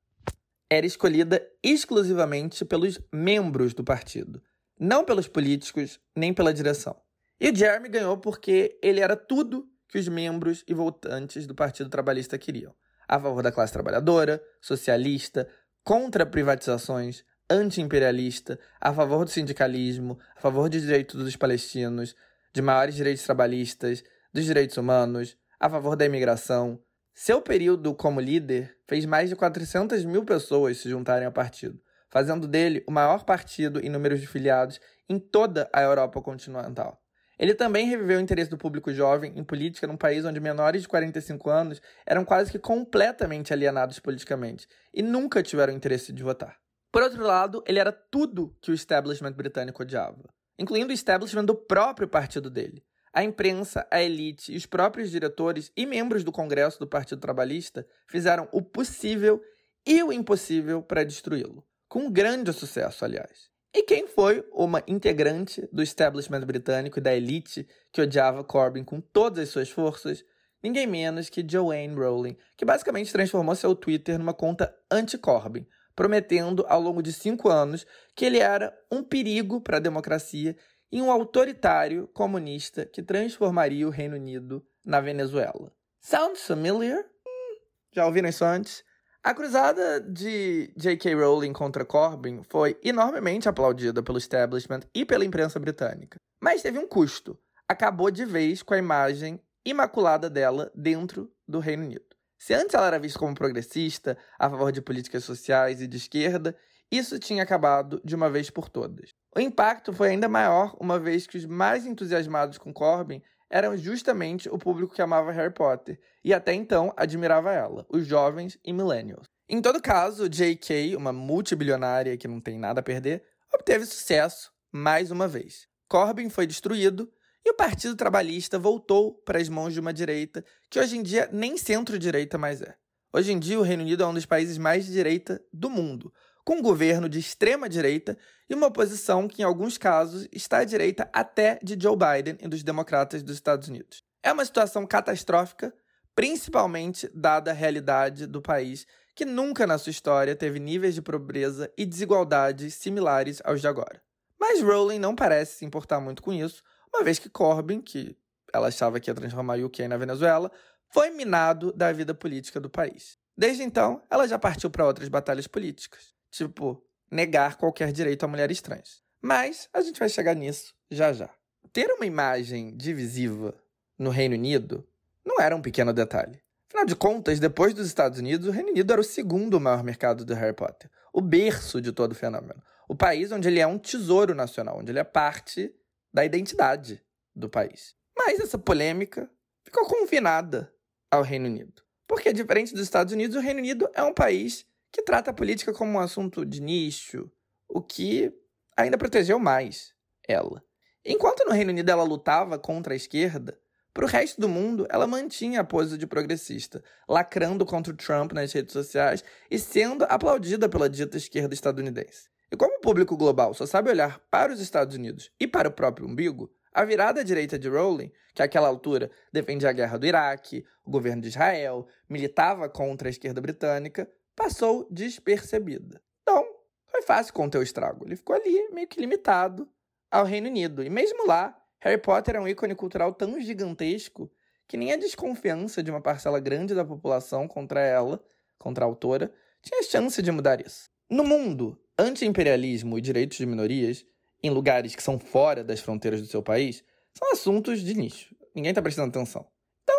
[SPEAKER 1] era escolhida exclusivamente pelos membros do partido, não pelos políticos nem pela direção. E o Jeremy ganhou porque ele era tudo que os membros e votantes do Partido Trabalhista queriam: a favor da classe trabalhadora, socialista, contra privatizações, anti-imperialista, a favor do sindicalismo, a favor dos direitos dos palestinos, de maiores direitos trabalhistas, dos direitos humanos, a favor da imigração, seu período como líder fez mais de 400 mil pessoas se juntarem ao partido, fazendo dele o maior partido em números de filiados em toda a Europa continental. Ele também reviveu o interesse do público jovem em política num país onde menores de 45 anos eram quase que completamente alienados politicamente e nunca tiveram interesse de votar. Por outro lado, ele era tudo que o establishment britânico odiava, incluindo o establishment do próprio partido dele. A imprensa, a elite e os próprios diretores e membros do Congresso do Partido Trabalhista fizeram o possível e o impossível para destruí-lo. Com grande sucesso, aliás. E quem foi uma integrante do establishment britânico e da elite que odiava Corbyn com todas as suas forças? Ninguém menos que Joanne Rowling, que basicamente transformou seu Twitter numa conta anti-Corbyn, prometendo ao longo de cinco anos que ele era um perigo para a democracia e um autoritário comunista que transformaria o Reino Unido na Venezuela. Sounds familiar? Hum, já ouviram isso antes? A cruzada de J.K. Rowling contra Corbyn foi enormemente aplaudida pelo establishment e pela imprensa britânica. Mas teve um custo. Acabou de vez com a imagem imaculada dela dentro do Reino Unido. Se antes ela era vista como progressista, a favor de políticas sociais e de esquerda, isso tinha acabado de uma vez por todas. O impacto foi ainda maior, uma vez que os mais entusiasmados com Corbyn eram justamente o público que amava Harry Potter e até então admirava ela, os jovens e millennials. Em todo caso, J.K., uma multibilionária que não tem nada a perder, obteve sucesso mais uma vez. Corbyn foi destruído e o Partido Trabalhista voltou para as mãos de uma direita que hoje em dia nem centro-direita mais é. Hoje em dia, o Reino Unido é um dos países mais de direita do mundo, com um governo de extrema direita e uma oposição que, em alguns casos, está à direita até de Joe Biden e dos democratas dos Estados Unidos. É uma situação catastrófica, principalmente dada a realidade do país, que nunca na sua história teve níveis de pobreza e desigualdades similares aos de agora. Mas Rowling não parece se importar muito com isso, uma vez que Corbyn, que ela achava que ia transformar o UK na Venezuela, foi minado da vida política do país. Desde então, ela já partiu para outras batalhas políticas, tipo negar qualquer direito a mulheres trans. Mas a gente vai chegar nisso já já. Ter uma imagem divisiva no Reino Unido não era um pequeno detalhe. Afinal de contas, depois dos Estados Unidos, o Reino Unido era o segundo maior mercado do Harry Potter, o berço de todo o fenômeno. O país onde ele é um tesouro nacional, onde ele é parte da identidade do país. Mas essa polêmica ficou confinada ao Reino Unido. Porque, diferente dos Estados Unidos, o Reino Unido é um país que trata a política como um assunto de nicho, o que ainda protegeu mais ela. Enquanto no Reino Unido ela lutava contra a esquerda, para o resto do mundo ela mantinha a pose de progressista, lacrando contra o Trump nas redes sociais e sendo aplaudida pela dita esquerda estadunidense. E como o público global só sabe olhar para os Estados Unidos e para o próprio umbigo, a virada à direita de Rowling, que àquela altura defendia a guerra do Iraque, o governo de Israel, militava contra a esquerda britânica, passou despercebida. Então, foi fácil conter o estrago. Ele ficou ali, meio que limitado ao Reino Unido. E mesmo lá, Harry Potter é um ícone cultural tão gigantesco que nem a desconfiança de uma parcela grande da população contra ela, contra a autora, tinha chance de mudar isso. No mundo, anti-imperialismo e direitos de minorias, em lugares que são fora das fronteiras do seu país, são assuntos de nicho. Ninguém está prestando atenção.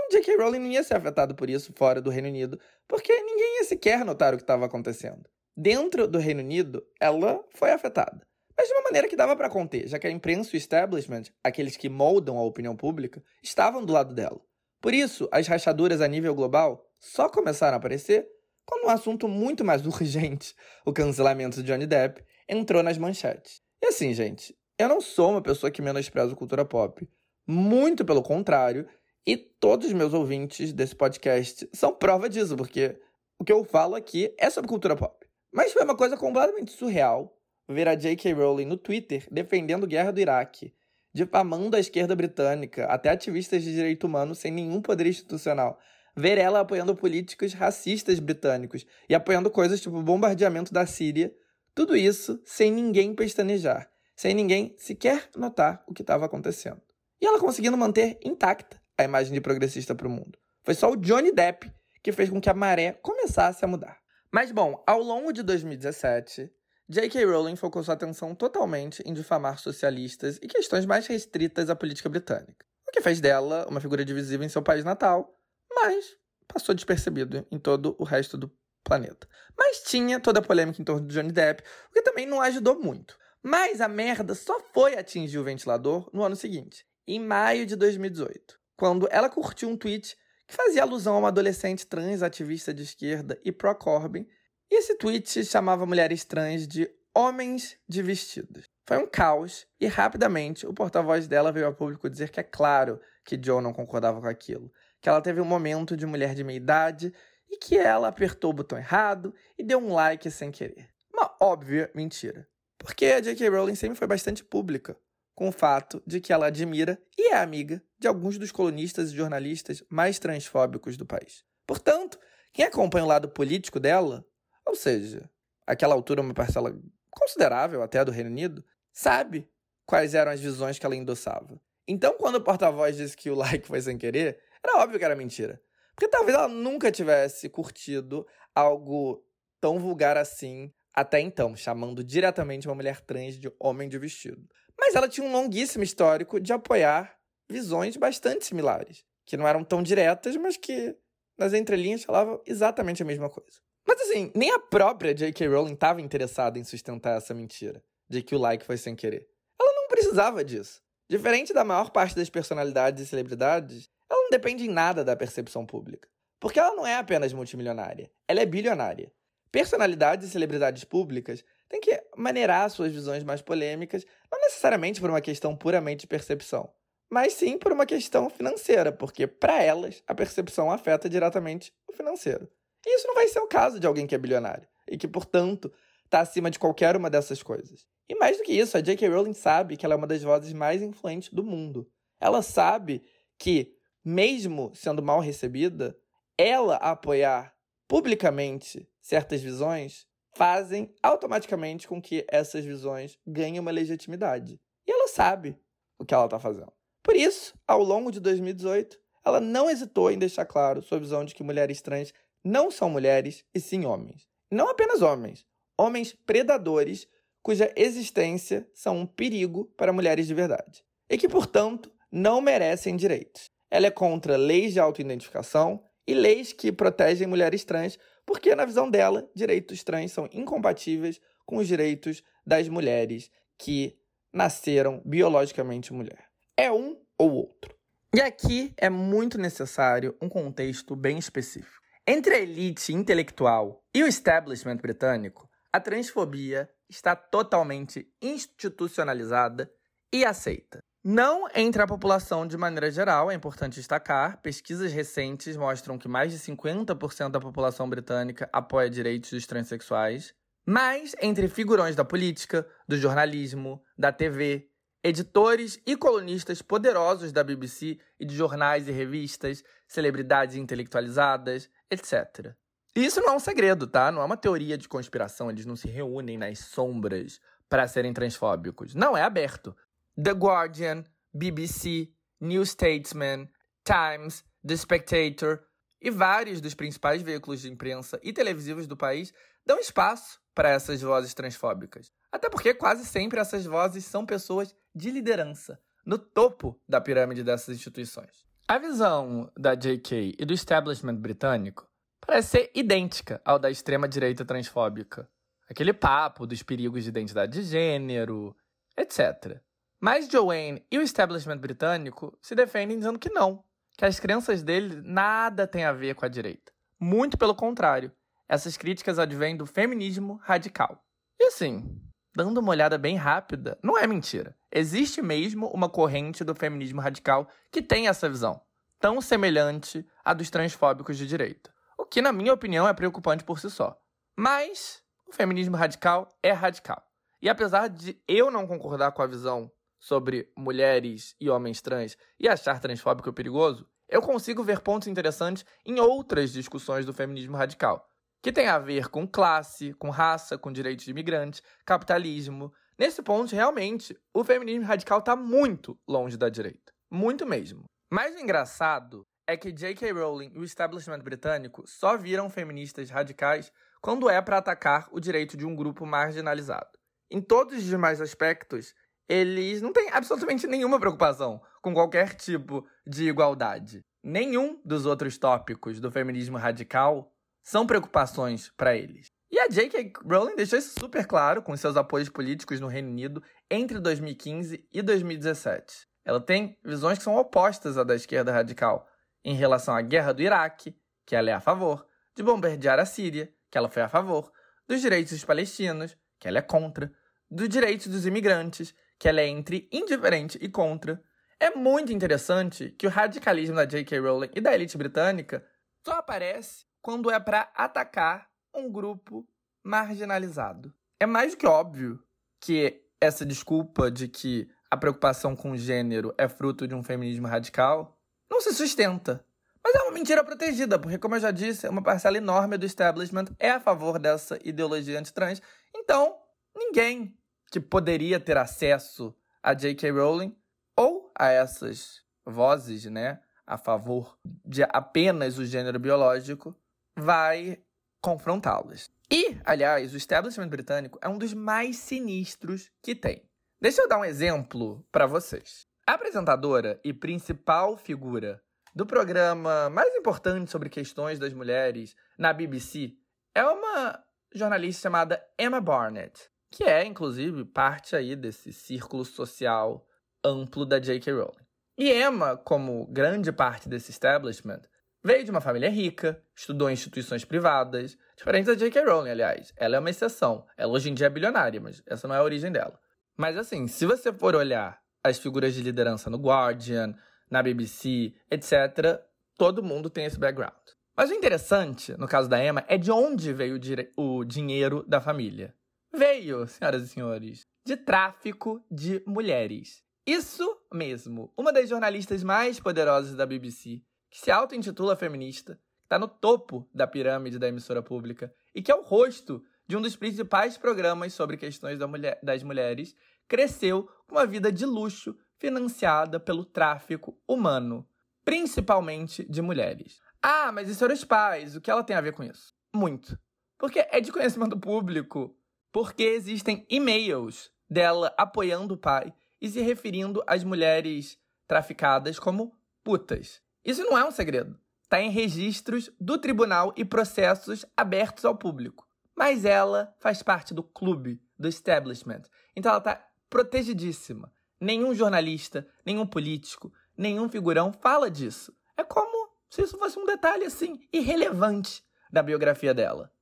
[SPEAKER 1] Então, J.K. Rowling não ia ser afetado por isso fora do Reino Unido, porque ninguém ia sequer notar o que estava acontecendo. Dentro do Reino Unido, ela foi afetada. Mas de uma maneira que dava para conter, já que a imprensa e o establishment, aqueles que moldam a opinião pública, estavam do lado dela. Por isso, as rachaduras a nível global só começaram a aparecer quando um assunto muito mais urgente, o cancelamento de Johnny Depp, entrou nas manchetes. E assim, gente, eu não sou uma pessoa que menospreza cultura pop. Muito pelo contrário, e todos os meus ouvintes desse podcast são prova disso, porque o que eu falo aqui é sobre cultura pop. Mas foi uma coisa completamente surreal ver a J.K. Rowling no Twitter defendendo a guerra do Iraque, difamando a esquerda britânica, até ativistas de direito humano sem nenhum poder institucional, ver ela apoiando políticos racistas britânicos e apoiando coisas tipo o bombardeamento da Síria, tudo isso sem ninguém pestanejar, sem ninguém sequer notar o que estava acontecendo. E ela conseguindo manter intacta a imagem de progressista para o mundo. Foi só o Johnny Depp que fez com que a maré começasse a mudar. Mas bom, ao longo de 2017, J.K. Rowling focou sua atenção totalmente em difamar socialistas e questões mais restritas à política britânica, o que fez dela uma figura divisiva em seu país natal mas passou despercebido em todo o resto do planeta. Mas tinha toda a polêmica em torno do Johnny Depp, o que também não ajudou muito. Mas a merda só foi atingir o ventilador no ano seguinte, em maio de 2018, quando ela curtiu um tweet que fazia alusão a uma adolescente trans ativista de esquerda e pró-Corbyn, e esse tweet chamava mulheres trans de homens de vestidos. Foi um caos e rapidamente o porta-voz dela veio ao público dizer que é claro que Joe não concordava com aquilo, que ela teve um momento de mulher de meia idade e que ela apertou o botão errado e deu um like sem querer. Uma óbvia mentira. Porque a J.K. Rowling sempre foi bastante pública com o fato de que ela admira e é amiga de alguns dos colunistas e jornalistas mais transfóbicos do país. Portanto, quem acompanha o lado político dela, ou seja, aquela altura uma parcela considerável até do Reino Unido, sabe quais eram as visões que ela endossava. Então, quando o porta-voz disse que o like foi sem querer, era óbvio que era mentira. Porque talvez ela nunca tivesse curtido algo tão vulgar assim até então, chamando diretamente uma mulher trans de homem de vestido. Mas ela tinha um longuíssimo histórico de apoiar visões bastante similares, que não eram tão diretas, mas que nas entrelinhas falavam exatamente a mesma coisa. Mas assim, nem a própria J.K. Rowling estava interessada em sustentar essa mentira de que o like foi sem querer. Ela não precisava disso. Diferente da maior parte das personalidades e celebridades, ela não depende em nada da percepção pública. Porque ela não é apenas multimilionária, ela é bilionária. Personalidades e celebridades públicas têm que maneirar suas visões mais polêmicas, não necessariamente por uma questão puramente de percepção, mas sim por uma questão financeira, porque para elas a percepção afeta diretamente o financeiro. E isso não vai ser o caso de alguém que é bilionário e que, portanto, está acima de qualquer uma dessas coisas. E mais do que isso, a J.K. Rowling sabe que ela é uma das vozes mais influentes do mundo. Ela sabe que, mesmo sendo mal recebida, ela apoiar publicamente certas visões fazem automaticamente com que essas visões ganhem uma legitimidade. E ela sabe o que ela está fazendo. Por isso, ao longo de 2018, ela não hesitou em deixar claro sua visão de que mulheres trans não são mulheres e sim homens. Não apenas homens, homens predadores cuja existência são um perigo para mulheres de verdade e que, portanto, não merecem direitos. Ela é contra leis de autoidentificação e leis que protegem mulheres trans, porque, na visão dela, direitos trans são incompatíveis com os direitos das mulheres que nasceram biologicamente mulher. É um ou outro. E aqui é muito necessário um contexto bem específico. Entre a elite intelectual e o establishment britânico, a transfobia está totalmente institucionalizada e aceita. Não entre a população de maneira geral, é importante destacar, pesquisas recentes mostram que mais de 50% da população britânica apoia direitos dos transexuais, mas entre figurões da política, do jornalismo, da TV, editores e colunistas poderosos da BBC e de jornais e revistas, celebridades intelectualizadas, etc. Isso não é um segredo, tá? Não é uma teoria de conspiração, eles não se reúnem nas sombras para serem transfóbicos. Não, é aberto. The Guardian, BBC, New Statesman, Times, The Spectator e vários dos principais veículos de imprensa e televisivos do país dão espaço para essas vozes transfóbicas. Até porque quase sempre essas vozes são pessoas de liderança, no topo da pirâmide dessas instituições. A visão da JK e do establishment britânico parece ser idêntica ao da extrema-direita transfóbica. Aquele papo dos perigos de identidade de gênero, etc. Mas Joanne e o establishment britânico se defendem dizendo que não, que as crenças dele nada têm a ver com a direita. Muito pelo contrário, essas críticas advêm do feminismo radical. E assim, dando uma olhada bem rápida, não é mentira. Existe mesmo uma corrente do feminismo radical que tem essa visão, tão semelhante à dos transfóbicos de direita. O que, na minha opinião, é preocupante por si só. Mas o feminismo radical é radical. E apesar de eu não concordar com a visão sobre mulheres e homens trans e achar transfóbico perigoso, eu consigo ver pontos interessantes em outras discussões do feminismo radical, que tem a ver com classe, com raça, com direitos de imigrantes, capitalismo, Nesse ponto, realmente, o feminismo radical está muito longe da direita. Muito mesmo. Mas o engraçado é que J.K. Rowling e o establishment britânico só viram feministas radicais quando é para atacar o direito de um grupo marginalizado. Em todos os demais aspectos, eles não têm absolutamente nenhuma preocupação com qualquer tipo de igualdade. Nenhum dos outros tópicos do feminismo radical são preocupações para eles. E a J.K. Rowling deixou isso super claro com seus apoios políticos no Reino Unido entre 2015 e 2017. Ela tem visões que são opostas à da esquerda radical em relação à guerra do Iraque, que ela é a favor, de bombardear a Síria, que ela foi a favor, dos direitos dos palestinos, que ela é contra, dos direitos dos imigrantes, que ela é entre indiferente e contra. É muito interessante que o radicalismo da J.K. Rowling e da elite britânica só aparece quando é para atacar um grupo marginalizado. É mais do que óbvio que essa desculpa de que a preocupação com o gênero é fruto de um feminismo radical não se sustenta. Mas é uma mentira protegida, porque, como eu já disse, uma parcela enorme do establishment é a favor dessa ideologia antitrans. Então, ninguém que poderia ter acesso a J.K. Rowling ou a essas vozes, né, a favor de apenas o gênero biológico, vai confrontá-las. E, aliás, o establishment britânico é um dos mais sinistros que tem. Deixa eu dar um exemplo para vocês. A apresentadora e principal figura do programa mais importante sobre questões das mulheres na BBC é uma jornalista chamada Emma Barnett, que é, inclusive, parte aí desse círculo social amplo da J.K. Rowling. E Emma, como grande parte desse establishment, veio de uma família rica, estudou em instituições privadas, diferente da J.K. Rowling, aliás. Ela é uma exceção. Ela hoje em dia é bilionária, mas essa não é a origem dela. Mas assim, se você for olhar as figuras de liderança no Guardian, na BBC, etc., todo mundo tem esse background. Mas o interessante, no caso da Emma, é de onde veio o, o dinheiro da família. Veio, senhoras e senhores, de tráfico de mulheres. Isso mesmo. Uma das jornalistas mais poderosas da BBC, que se auto-intitula feminista, está no topo da pirâmide da emissora pública e que é o rosto de um dos principais programas sobre questões da mulher, das mulheres, cresceu com uma vida de luxo financiada pelo tráfico humano, principalmente de mulheres. Ah, mas isso eram os pais. O que ela tem a ver com isso? Muito. Porque é de conhecimento público. Porque existem e-mails dela apoiando o pai e se referindo às mulheres traficadas como putas. Isso não é um segredo. Está em registros do tribunal e processos abertos ao público. Mas ela faz parte do clube, do establishment. Então ela está protegidíssima. Nenhum jornalista, nenhum político, nenhum figurão fala disso. É como se isso fosse um detalhe assim, irrelevante da biografia dela.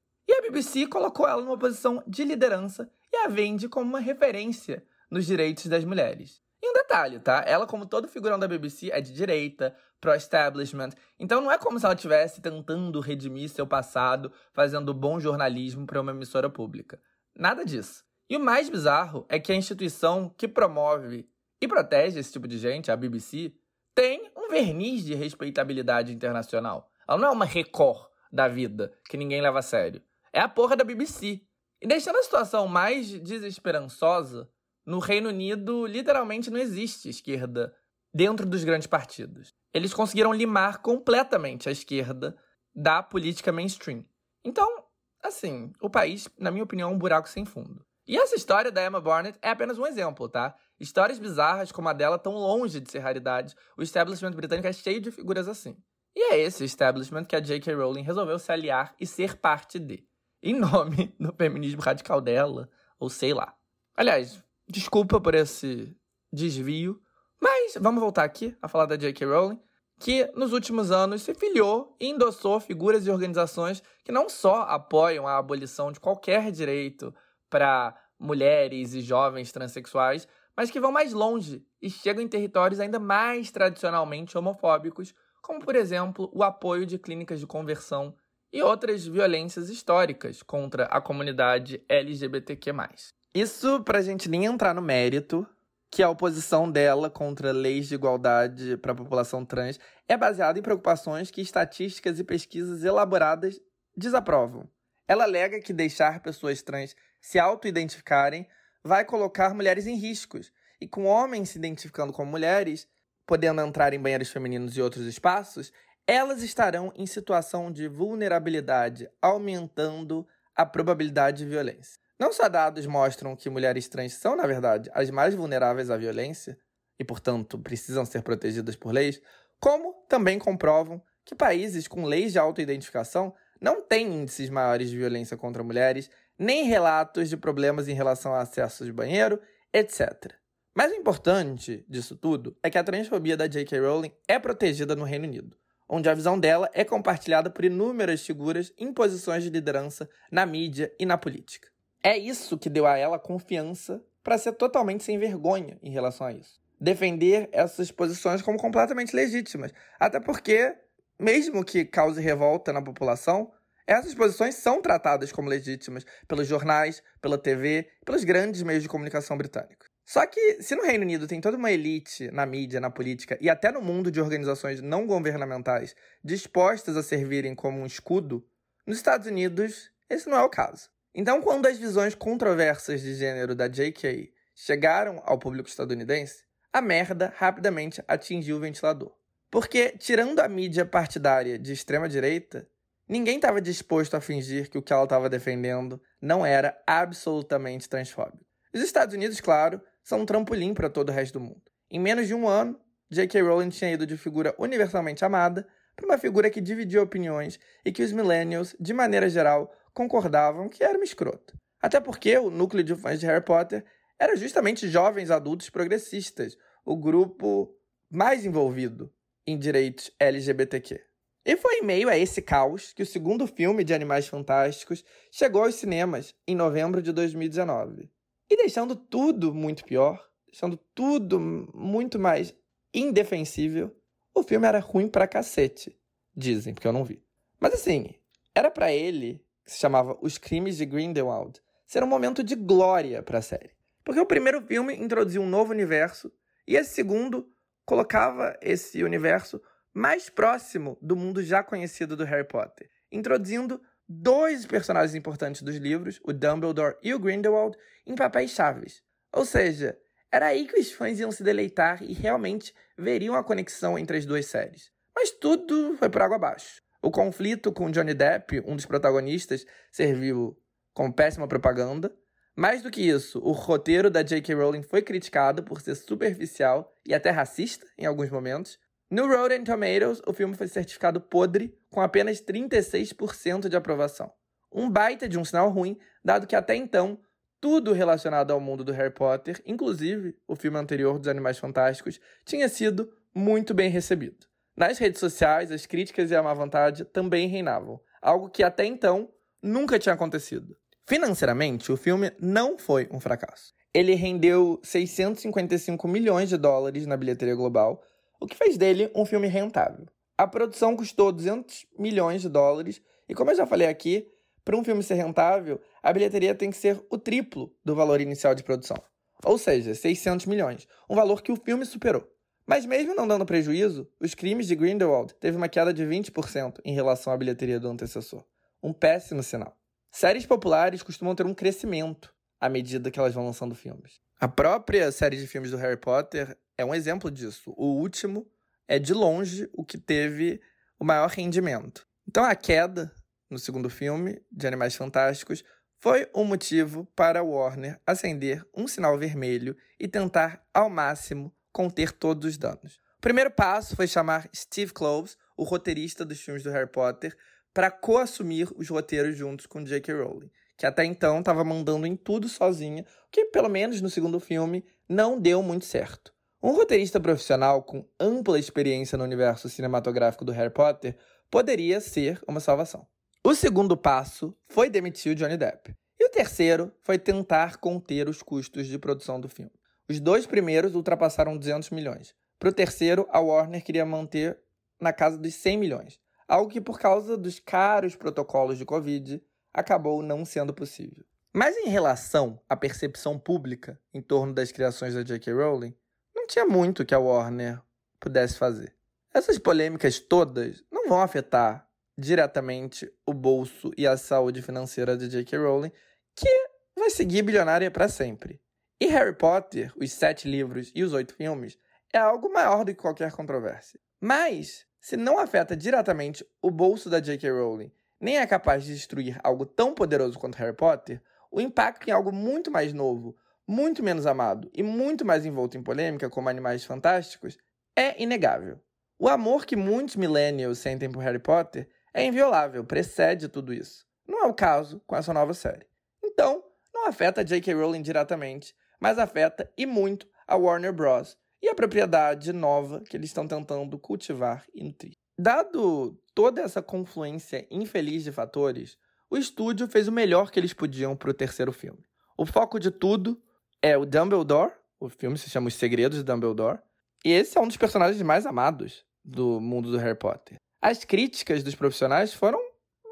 [SPEAKER 1] BBC colocou ela numa posição de liderança e a vende como uma referência nos direitos das mulheres. E um detalhe, tá? Ela, como todo figurão da BBC, é de direita, pro-establishment. Então não é como se ela estivesse tentando redimir seu passado, fazendo bom jornalismo para uma emissora pública. Nada disso. E o mais bizarro é que a instituição que promove e protege esse tipo de gente, a BBC, tem um verniz de respeitabilidade internacional. Ela não é uma Record da vida que ninguém leva a sério. É a porra da BBC. E deixando a situação mais desesperançosa, no Reino Unido literalmente não existe esquerda dentro dos grandes partidos. Eles conseguiram limar completamente a esquerda da política mainstream. Então, assim, o país, na minha opinião, é um buraco sem fundo. E essa história da Emma Barnett é apenas um exemplo, tá? Histórias bizarras como a dela tão longe de ser raridade. O establishment britânico é cheio de figuras assim. E é esse establishment que a J.K. Rowling resolveu se aliar e ser parte de. Em nome do feminismo radical dela, ou sei lá. Aliás, desculpa por esse desvio, mas vamos voltar aqui a falar da J.K. Rowling, que nos últimos anos se filiou e endossou figuras e organizações que não só apoiam a abolição de qualquer direito para mulheres e jovens transexuais, mas que vão mais longe e chegam em territórios ainda mais tradicionalmente homofóbicos, como por exemplo o apoio de clínicas de conversão e outras violências históricas contra a comunidade LGBTQ. Isso para a gente nem entrar no mérito, que a oposição dela contra leis de igualdade para a população trans é baseada em preocupações que estatísticas e pesquisas elaboradas desaprovam. Ela alega que deixar pessoas trans se auto-identificarem vai colocar mulheres em riscos, e com homens se identificando como mulheres, podendo entrar em banheiros femininos e outros espaços, elas estarão em situação de vulnerabilidade, aumentando a probabilidade de violência. Não só dados mostram que mulheres trans são, na verdade, as mais vulneráveis à violência e, portanto, precisam ser protegidas por leis, como também comprovam que países com leis de autoidentificação não têm índices maiores de violência contra mulheres nem relatos de problemas em relação ao acesso de banheiro, etc. Mas o importante disso tudo é que a transfobia da J.K. Rowling é protegida no Reino Unido, onde a visão dela é compartilhada por inúmeras figuras em posições de liderança na mídia e na política. É isso que deu a ela confiança para ser totalmente sem vergonha em relação a isso. Defender essas posições como completamente legítimas, até porque, mesmo que cause revolta na população, essas posições são tratadas como legítimas pelos jornais, pela TV, pelos grandes meios de comunicação britânicos. Só que, se no Reino Unido tem toda uma elite na mídia, na política e até no mundo de organizações não governamentais dispostas a servirem como um escudo, nos Estados Unidos esse não é o caso. Então, quando as visões controversas de gênero da J.K. chegaram ao público estadunidense, a merda rapidamente atingiu o ventilador. Porque, tirando a mídia partidária de extrema-direita, ninguém estava disposto a fingir que o que ela estava defendendo não era absolutamente transfóbico. Os Estados Unidos, claro, são um trampolim para todo o resto do mundo. Em menos de um ano, J.K. Rowling tinha ido de figura universalmente amada para uma figura que dividia opiniões e que os millennials, de maneira geral, concordavam que era uma escrota. Até porque o núcleo de fãs de Harry Potter era justamente jovens adultos progressistas, o grupo mais envolvido em direitos LGBTQ. E foi em meio a esse caos que o segundo filme de Animais Fantásticos chegou aos cinemas em novembro de 2019. E deixando tudo muito pior, deixando tudo muito mais indefensível, o filme era ruim pra cacete. Dizem, porque eu não vi. Mas assim, era para ele, que se chamava Os Crimes de Grindelwald, ser um momento de glória para a série. Porque o primeiro filme introduziu um novo universo e esse segundo colocava esse universo mais próximo do mundo já conhecido do Harry Potter, introduzindo dois personagens importantes dos livros, o Dumbledore e o Grindelwald, em papéis chaves. Ou seja, era aí que os fãs iam se deleitar e realmente veriam a conexão entre as duas séries. Mas tudo foi por água abaixo. O conflito com Johnny Depp, um dos protagonistas, serviu como péssima propaganda. Mais do que isso, o roteiro da J.K. Rowling foi criticado por ser superficial e até racista em alguns momentos. No Rotten Tomatoes, o filme foi certificado podre, com apenas 36% de aprovação. Um baita de um sinal ruim, dado que até então, tudo relacionado ao mundo do Harry Potter, inclusive o filme anterior dos Animais Fantásticos, tinha sido muito bem recebido. Nas redes sociais, as críticas e a má vontade também reinavam, algo que até então nunca tinha acontecido. Financeiramente, o filme não foi um fracasso. Ele rendeu 655 milhões de dólares na bilheteria global, o que fez dele um filme rentável. A produção custou 200 milhões de dólares, e como eu já falei aqui, para um filme ser rentável, a bilheteria tem que ser o triplo do valor inicial de produção. Ou seja, 600 milhões, um valor que o filme superou. Mas mesmo não dando prejuízo, os crimes de Grindelwald teve uma queda de 20% em relação à bilheteria do antecessor. Um péssimo sinal. Séries populares costumam ter um crescimento à medida que elas vão lançando filmes. A própria série de filmes do Harry Potter é um exemplo disso. O último é de longe o que teve o maior rendimento. Então a queda no segundo filme de Animais Fantásticos foi um motivo para Warner acender um sinal vermelho e tentar ao máximo conter todos os danos. O primeiro passo foi chamar Steve Kloves, o roteirista dos filmes do Harry Potter, para co-assumir os roteiros juntos com J.K. Rowling, que até então estava mandando em tudo sozinha, o que pelo menos no segundo filme não deu muito certo. Um roteirista profissional com ampla experiência no universo cinematográfico do Harry Potter poderia ser uma salvação. O segundo passo foi demitir o Johnny Depp. E o terceiro foi tentar conter os custos de produção do filme. Os dois primeiros ultrapassaram 200 milhões. Para o terceiro, a Warner queria manter na casa dos 100 milhões, algo que, por causa dos caros protocolos de Covid, acabou não sendo possível. Mas em relação à percepção pública em torno das criações da J.K. Rowling, tinha muito que a Warner pudesse fazer. Essas polêmicas todas não vão afetar diretamente o bolso e a saúde financeira de J.K. Rowling, que vai seguir bilionária para sempre. E Harry Potter, os sete livros e os oito filmes, é algo maior do que qualquer controvérsia. Mas, se não afeta diretamente o bolso da J.K. Rowling, nem é capaz de destruir algo tão poderoso quanto Harry Potter, o impacto em algo muito mais novo, muito menos amado e muito mais envolto em polêmica, como Animais Fantásticos, é inegável. O amor que muitos millennials sentem por Harry Potter é inviolável, precede tudo isso. Não é o caso com essa nova série. Então, não afeta a J.K. Rowling diretamente, mas afeta e muito a Warner Bros. e a propriedade nova que eles estão tentando cultivar e nutrir. Dado toda essa confluência infeliz de fatores, o estúdio fez o melhor que eles podiam para o terceiro filme. O foco de tudo é o Dumbledore. O filme se chama Os Segredos de Dumbledore. E esse é um dos personagens mais amados do mundo do Harry Potter. As críticas dos profissionais foram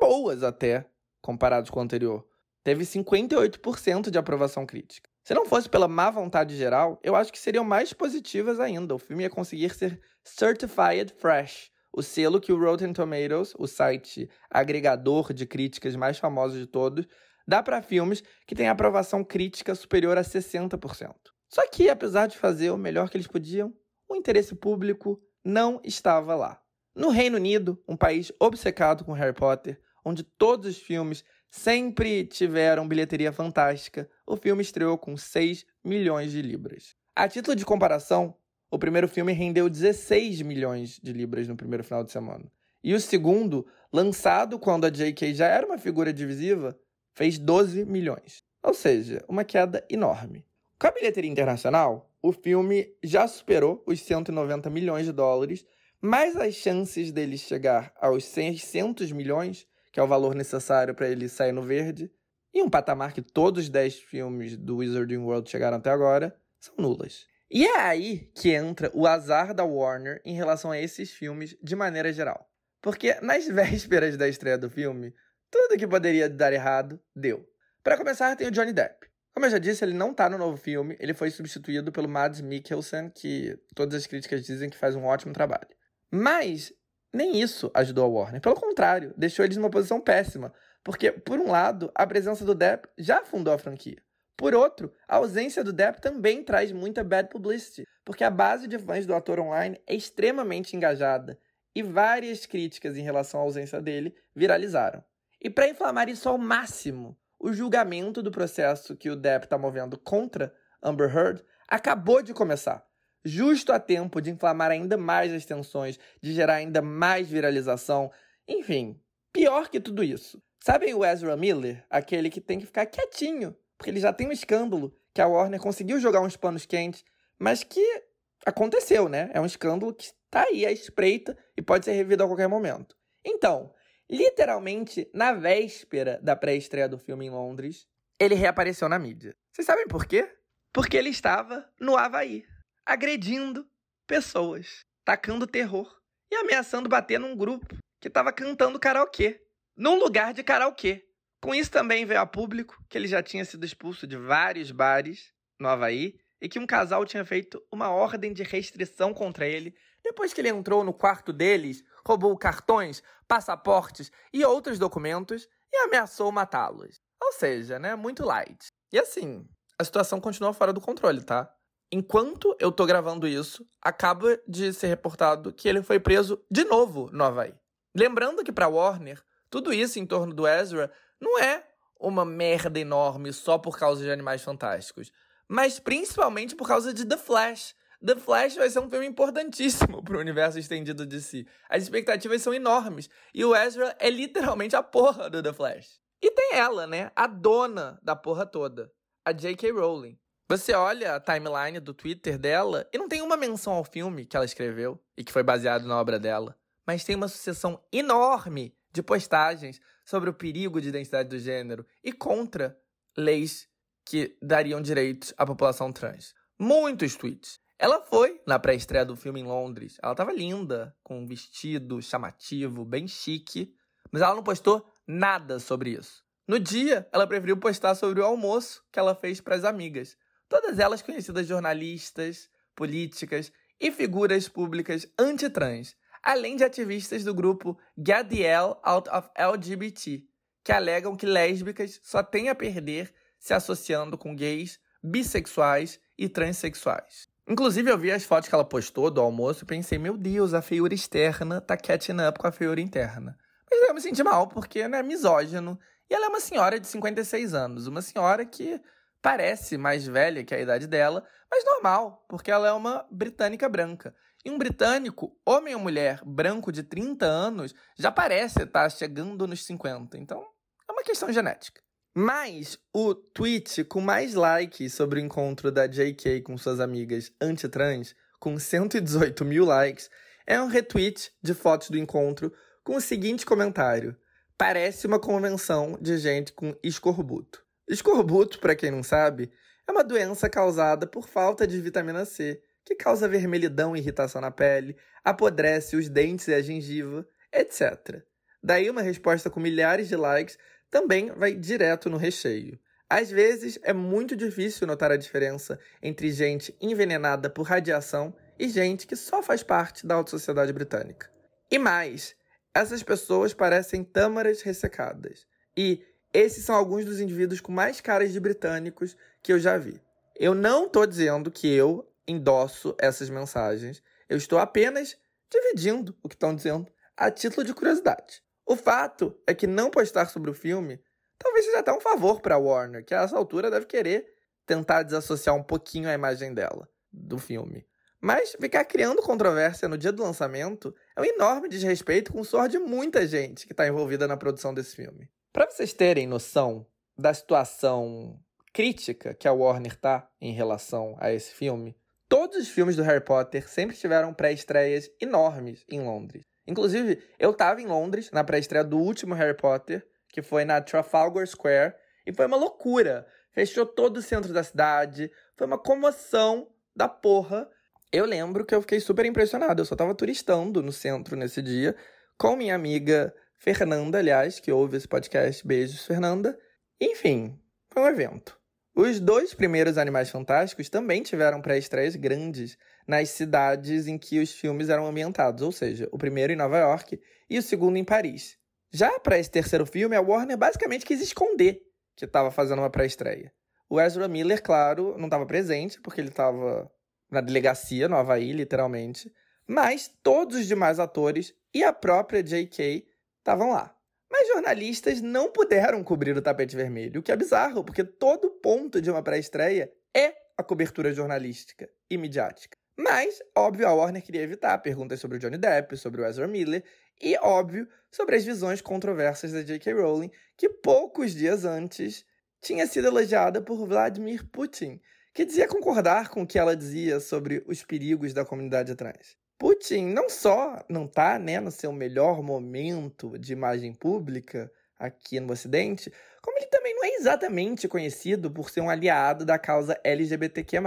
[SPEAKER 1] boas até, comparados com o anterior. Teve 58% de aprovação crítica. Se não fosse pela má vontade geral, eu acho que seriam mais positivas ainda. O filme ia conseguir ser Certified Fresh, o selo que o Rotten Tomatoes, o site agregador de críticas mais famoso de todos, dá para filmes que têm aprovação crítica superior a 60%. Só que, apesar de fazer o melhor que eles podiam, o interesse público não estava lá. No Reino Unido, um país obcecado com Harry Potter, onde todos os filmes sempre tiveram bilheteria fantástica, o filme estreou com 6 milhões de libras. A título de comparação, o primeiro filme rendeu 16 milhões de libras no primeiro final de semana. E o segundo, lançado quando a J.K. já era uma figura divisiva, fez 12 milhões. Ou seja, uma queda enorme. Com a bilheteria internacional, o filme já superou os 190 milhões de dólares, mas as chances dele chegar aos 600 milhões, que é o valor necessário para ele sair no verde, e um patamar que todos os 10 filmes do Wizarding World chegaram até agora, são nulas. E é aí que entra o azar da Warner em relação a esses filmes de maneira geral. Porque nas vésperas da estreia do filme, tudo que poderia dar errado deu. Para começar, tem o Johnny Depp. Como eu já disse, ele não tá no novo filme, ele foi substituído pelo Mads Mikkelsen, que todas as críticas dizem que faz um ótimo trabalho. Mas nem isso ajudou a Warner. Pelo contrário, deixou eles numa posição péssima, porque, por um lado, a presença do Depp já fundou a franquia. Por outro, a ausência do Depp também traz muita bad publicity, porque a base de fãs do ator online é extremamente engajada e várias críticas em relação à ausência dele viralizaram. E para inflamar isso ao máximo, o julgamento do processo que o Depp está movendo contra Amber Heard acabou de começar, justo a tempo de inflamar ainda mais as tensões, de gerar ainda mais viralização. Enfim, pior que tudo isso. Sabem o Ezra Miller, aquele que tem que ficar quietinho, porque ele já tem um escândalo que a Warner conseguiu jogar uns panos quentes, mas que aconteceu, né? É um escândalo que está aí à espreita e pode ser revido a qualquer momento. Então, literalmente na véspera da pré-estreia do filme em Londres, ele reapareceu na mídia. Vocês sabem por quê? Porque ele estava no Havaí, agredindo pessoas, tacando terror e ameaçando bater num grupo que estava cantando karaokê, num lugar de karaokê. Com isso também veio a público que ele já tinha sido expulso de vários bares no Havaí e que um casal tinha feito uma ordem de restrição contra ele depois que ele entrou no quarto deles, roubou cartões, passaportes e outros documentos e ameaçou matá-los. Ou seja, né, muito light. E assim, a situação continua fora do controle, tá? Enquanto eu tô gravando isso, acaba de ser reportado que ele foi preso de novo no Havaí. Lembrando que para Warner, tudo isso em torno do Ezra não é uma merda enorme só por causa de Animais Fantásticos, mas principalmente por causa de The Flash, The Flash vai ser um filme importantíssimo para o universo estendido de si. As expectativas são enormes. E o Ezra é literalmente a porra do The Flash. E tem ela, né? A dona da porra toda. A J.K. Rowling. Você olha a timeline do Twitter dela e não tem uma menção ao filme que ela escreveu e que foi baseado na obra dela. Mas tem uma sucessão enorme de postagens sobre o perigo de identidade do gênero e contra leis que dariam direitos à população trans. Muitos tweets. Ela foi na pré-estreia do filme em Londres. Ela tava linda, com um vestido chamativo, bem chique, mas ela não postou nada sobre isso. No dia, ela preferiu postar sobre o almoço que ela fez para as amigas, todas elas conhecidas jornalistas, políticas e figuras públicas anti-trans, além de ativistas do grupo Get the L Out of LGBT, que alegam que lésbicas só têm a perder se associando com gays, bissexuais e transexuais. Inclusive, eu vi as fotos que ela postou do almoço e pensei, meu Deus, a feiura externa tá catching up com a feiura interna. Mas eu me senti mal, porque né, é misógino. E ela é uma senhora de 56 anos. Uma senhora que parece mais velha que a idade dela, mas normal, porque ela é uma britânica branca. E um britânico, homem ou mulher, branco de 30 anos, já parece estar chegando nos 50. Então, é uma questão genética. Mas o tweet com mais likes sobre o encontro da JK com suas amigas anti-trans, com 118 mil likes, é um retweet de fotos do encontro com o seguinte comentário: Parece uma convenção de gente com escorbuto. Escorbuto, para quem não sabe, é uma doença causada por falta de vitamina C, que causa vermelhidão e irritação na pele, apodrece os dentes e a gengiva, etc. Daí uma resposta com milhares de likes também vai direto no recheio. Às vezes é muito difícil notar a diferença entre gente envenenada por radiação e gente que só faz parte da alta sociedade britânica. E mais, essas pessoas parecem tâmaras ressecadas. E esses são alguns dos indivíduos com mais caras de britânicos que eu já vi. Eu não estou dizendo que eu endosso essas mensagens. Eu estou apenas dividindo o que estão dizendo a título de curiosidade. O fato é que não postar sobre o filme talvez seja até um favor para Warner, que a essa altura deve querer tentar desassociar um pouquinho a imagem dela do filme. Mas ficar criando controvérsia no dia do lançamento é um enorme desrespeito com o suor de muita gente que está envolvida na produção desse filme. Para vocês terem noção da situação crítica que a Warner tá em relação a esse filme, todos os filmes do Harry Potter sempre tiveram pré-estreias enormes em Londres. Inclusive, eu estava em Londres na pré-estreia do último Harry Potter que foi na Trafalgar Square, e foi uma loucura. Fechou todo o centro da cidade, foi uma comoção da porra. Eu lembro que eu fiquei super impressionado. Eu só tava turistando no centro nesse dia, com minha amiga Fernanda, aliás, que ouve esse podcast. Beijos, Fernanda. Enfim, foi um evento. Os dois primeiros Animais Fantásticos também tiveram pré-estreias grandes nas cidades em que os filmes eram ambientados, ou seja, o primeiro em Nova York e o segundo em Paris. Já para esse terceiro filme, a Warner basicamente quis esconder que estava fazendo uma pré-estreia. O Ezra Miller, claro, não estava presente, porque ele estava na delegacia, no Havaí, literalmente. Mas todos os demais atores e a própria J.K. estavam lá. Mas jornalistas não puderam cobrir o tapete vermelho, o que é bizarro, porque todo ponto de uma pré-estreia é a cobertura jornalística e midiática. Mas, óbvio, a Warner queria evitar perguntas sobre o Johnny Depp, sobre o Ezra Miller e, óbvio, sobre as visões controversas da J.K. Rowling, que poucos dias antes tinha sido elogiada por Vladimir Putin, que dizia concordar com o que ela dizia sobre os perigos da comunidade trans. Putin não só não está né, no seu melhor momento de imagem pública aqui no Ocidente, como ele também não é exatamente conhecido por ser um aliado da causa LGBTQ+.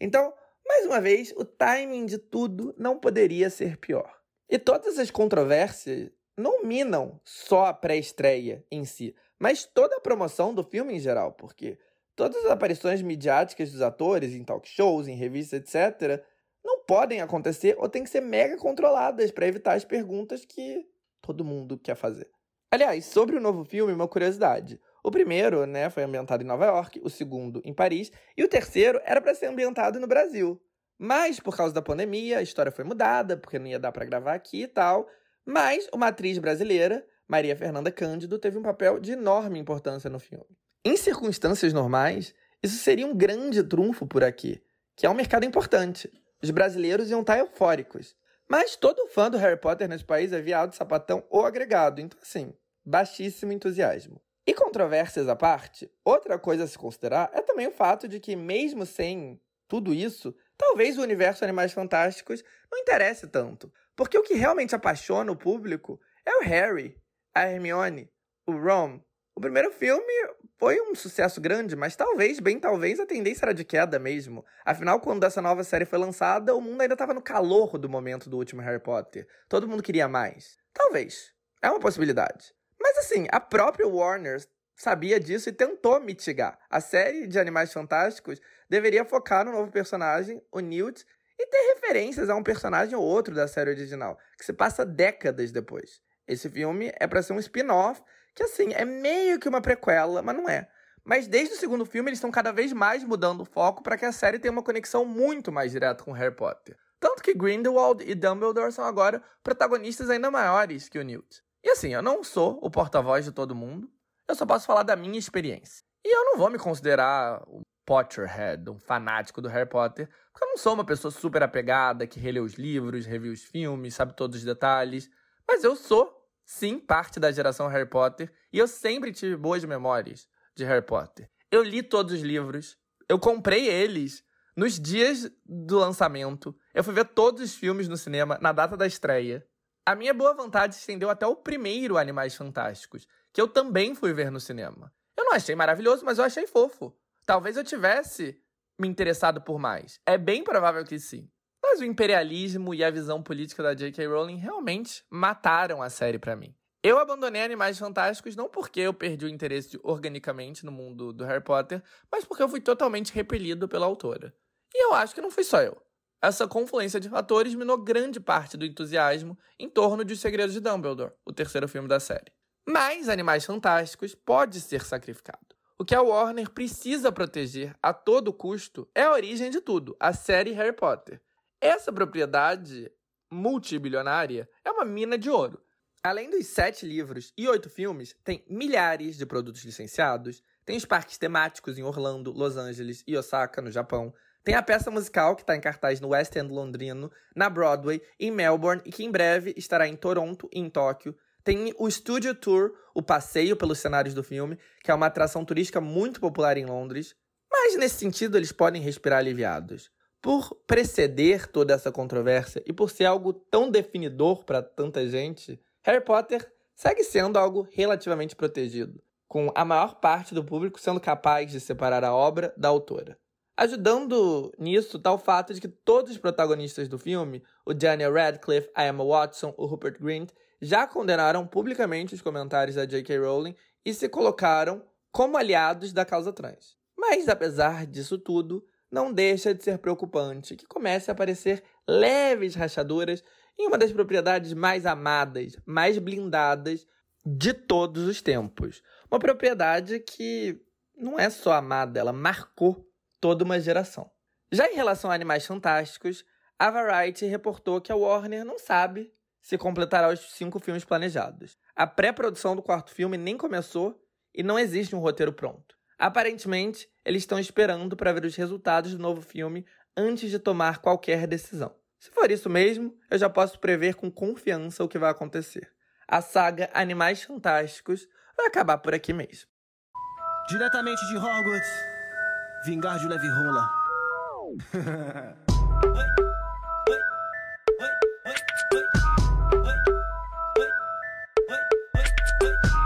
[SPEAKER 1] Então, mais uma vez, o timing de tudo não poderia ser pior. E todas as controvérsias não minam só a pré-estreia em si, mas toda a promoção do filme em geral, porque todas as aparições midiáticas dos atores em talk shows, em revistas, etc., não podem acontecer ou têm que ser mega controladas para evitar as perguntas que todo mundo quer fazer. Aliás, sobre o novo filme, uma curiosidade. O primeiro, né, foi ambientado em Nova York, o segundo em Paris, e o terceiro era para ser ambientado no Brasil. Mas, por causa da pandemia, a história foi mudada, porque não ia dar para gravar aqui e tal. Mas uma atriz brasileira, Maria Fernanda Cândido, teve um papel de enorme importância no filme. Em circunstâncias normais, isso seria um grande trunfo por aqui, que é um mercado importante. Os brasileiros iam estar eufóricos. Mas todo fã do Harry Potter nesse país é viado, sapatão ou agregado, então assim, baixíssimo entusiasmo. E controvérsias à parte, outra coisa a se considerar é também o fato de que, mesmo sem tudo isso, talvez o universo Animais Fantásticos não interesse tanto. Porque o que realmente apaixona o público é o Harry, a Hermione, o Ron. O primeiro filme foi um sucesso grande, mas talvez, bem talvez, a tendência era de queda mesmo. Afinal, quando essa nova série foi lançada, o mundo ainda estava no calor do momento do último Harry Potter. Todo mundo queria mais. Talvez. É uma possibilidade. Mas assim, a própria Warner sabia disso e tentou mitigar. A série de Animais Fantásticos deveria focar no novo personagem, o Newt, e ter referências a um personagem ou outro da série original, que se passa décadas depois. Esse filme é para ser um spin-off, que assim, é meio que uma prequela, mas não é. Mas desde o segundo filme eles estão cada vez mais mudando o foco para que a série tenha uma conexão muito mais direta com Harry Potter. Tanto que Grindelwald e Dumbledore são agora protagonistas ainda maiores que o Newt. E assim, eu não sou o porta-voz de todo mundo, eu só posso falar da minha experiência. E eu não vou me considerar um Potterhead, um fanático do Harry Potter, porque eu não sou uma pessoa super apegada que relê os livros, revê os filmes, sabe todos os detalhes. Mas eu sou, sim, parte da geração Harry Potter e eu sempre tive boas memórias de Harry Potter. Eu li todos os livros, eu comprei eles nos dias do lançamento, eu fui ver todos os filmes no cinema na data da estreia. A minha boa vontade se estendeu até o primeiro Animais Fantásticos, que eu também fui ver no cinema. Eu não achei maravilhoso, mas eu achei fofo. Talvez eu tivesse me interessado por mais. É bem provável que sim. Mas o imperialismo e a visão política da J.K. Rowling realmente mataram a série para mim. Eu abandonei Animais Fantásticos não porque eu perdi o interesse organicamente no mundo do Harry Potter, mas porque eu fui totalmente repelido pela autora. E eu acho que não fui só eu. Essa confluência de fatores minou grande parte do entusiasmo em torno de Os Segredos de Dumbledore, o terceiro filme da série. Mas Animais Fantásticos pode ser sacrificado. O que a Warner precisa proteger a todo custo é a origem de tudo, a série Harry Potter. Essa propriedade multibilionária é uma mina de ouro. Além dos sete livros e oito filmes, tem milhares de produtos licenciados, tem os parques temáticos em Orlando, Los Angeles e Osaka, no Japão, tem a peça musical que está em cartaz no West End londrino, na Broadway, em Melbourne e que em breve estará em Toronto e em Tóquio. Tem o Studio Tour, o passeio pelos cenários do filme, que é uma atração turística muito popular em Londres. Mas nesse sentido eles podem respirar aliviados. Por preceder toda essa controvérsia e por ser algo tão definidor para tanta gente, Harry Potter segue sendo algo relativamente protegido, com a maior parte do público sendo capaz de separar a obra da autora. Ajudando nisso está o fato de que todos os protagonistas do filme, o Daniel Radcliffe, a Emma Watson, o Rupert Grint, já condenaram publicamente os comentários da J.K. Rowling e se colocaram como aliados da causa trans. Mas, apesar disso tudo, não deixa de ser preocupante que comece a aparecer leves rachaduras em uma das propriedades mais amadas, mais blindadas de todos os tempos. Uma propriedade que não é só amada, ela marcou toda uma geração. Já em relação a Animais Fantásticos, a Variety reportou que a Warner não sabe se completará os cinco filmes planejados. A pré-produção do quarto filme nem começou e não existe um roteiro pronto. Aparentemente, eles estão esperando para ver os resultados do novo filme antes de tomar qualquer decisão. Se for isso mesmo, eu já posso prever com confiança o que vai acontecer. A saga Animais Fantásticos vai acabar por aqui mesmo.
[SPEAKER 3] Diretamente de Hogwarts, Vingar de leve rola.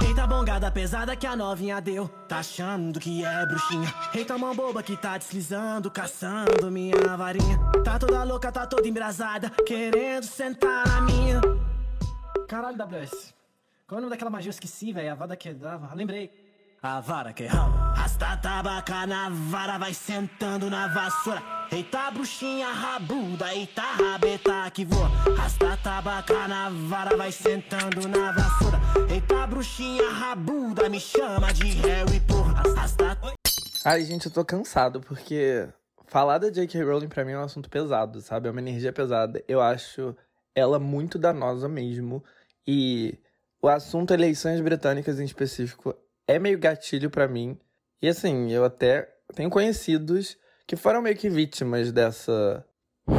[SPEAKER 3] Eita bongada pesada que a novinha deu. Tá achando que é bruxinha? Eita mão boba que tá deslizando Caçando minha varinha. Tá toda louca, tá toda embrasada Querendo sentar na minha. Caralho, WS Qual é o nome daquela magia? Eu esqueci, velho. A vada que dava Lembrei a vara que rala. Rasta tabaca na vara, vai sentando na vassoura. Eita bruxinha rabuda, eita rabeta que voa. Rasta tabaca na vara, vai sentando na vassoura. Eita bruxinha rabuda, me chama de Harry, porra. Rasta...
[SPEAKER 1] Ai, gente, eu tô cansado, porque falar da J.K. Rowling pra mim é um assunto pesado, sabe? É uma energia pesada. Eu acho ela muito danosa mesmo. E o assunto eleições britânicas em específico é meio gatilho para mim. E assim, eu até tenho conhecidos que foram meio que vítimas dessa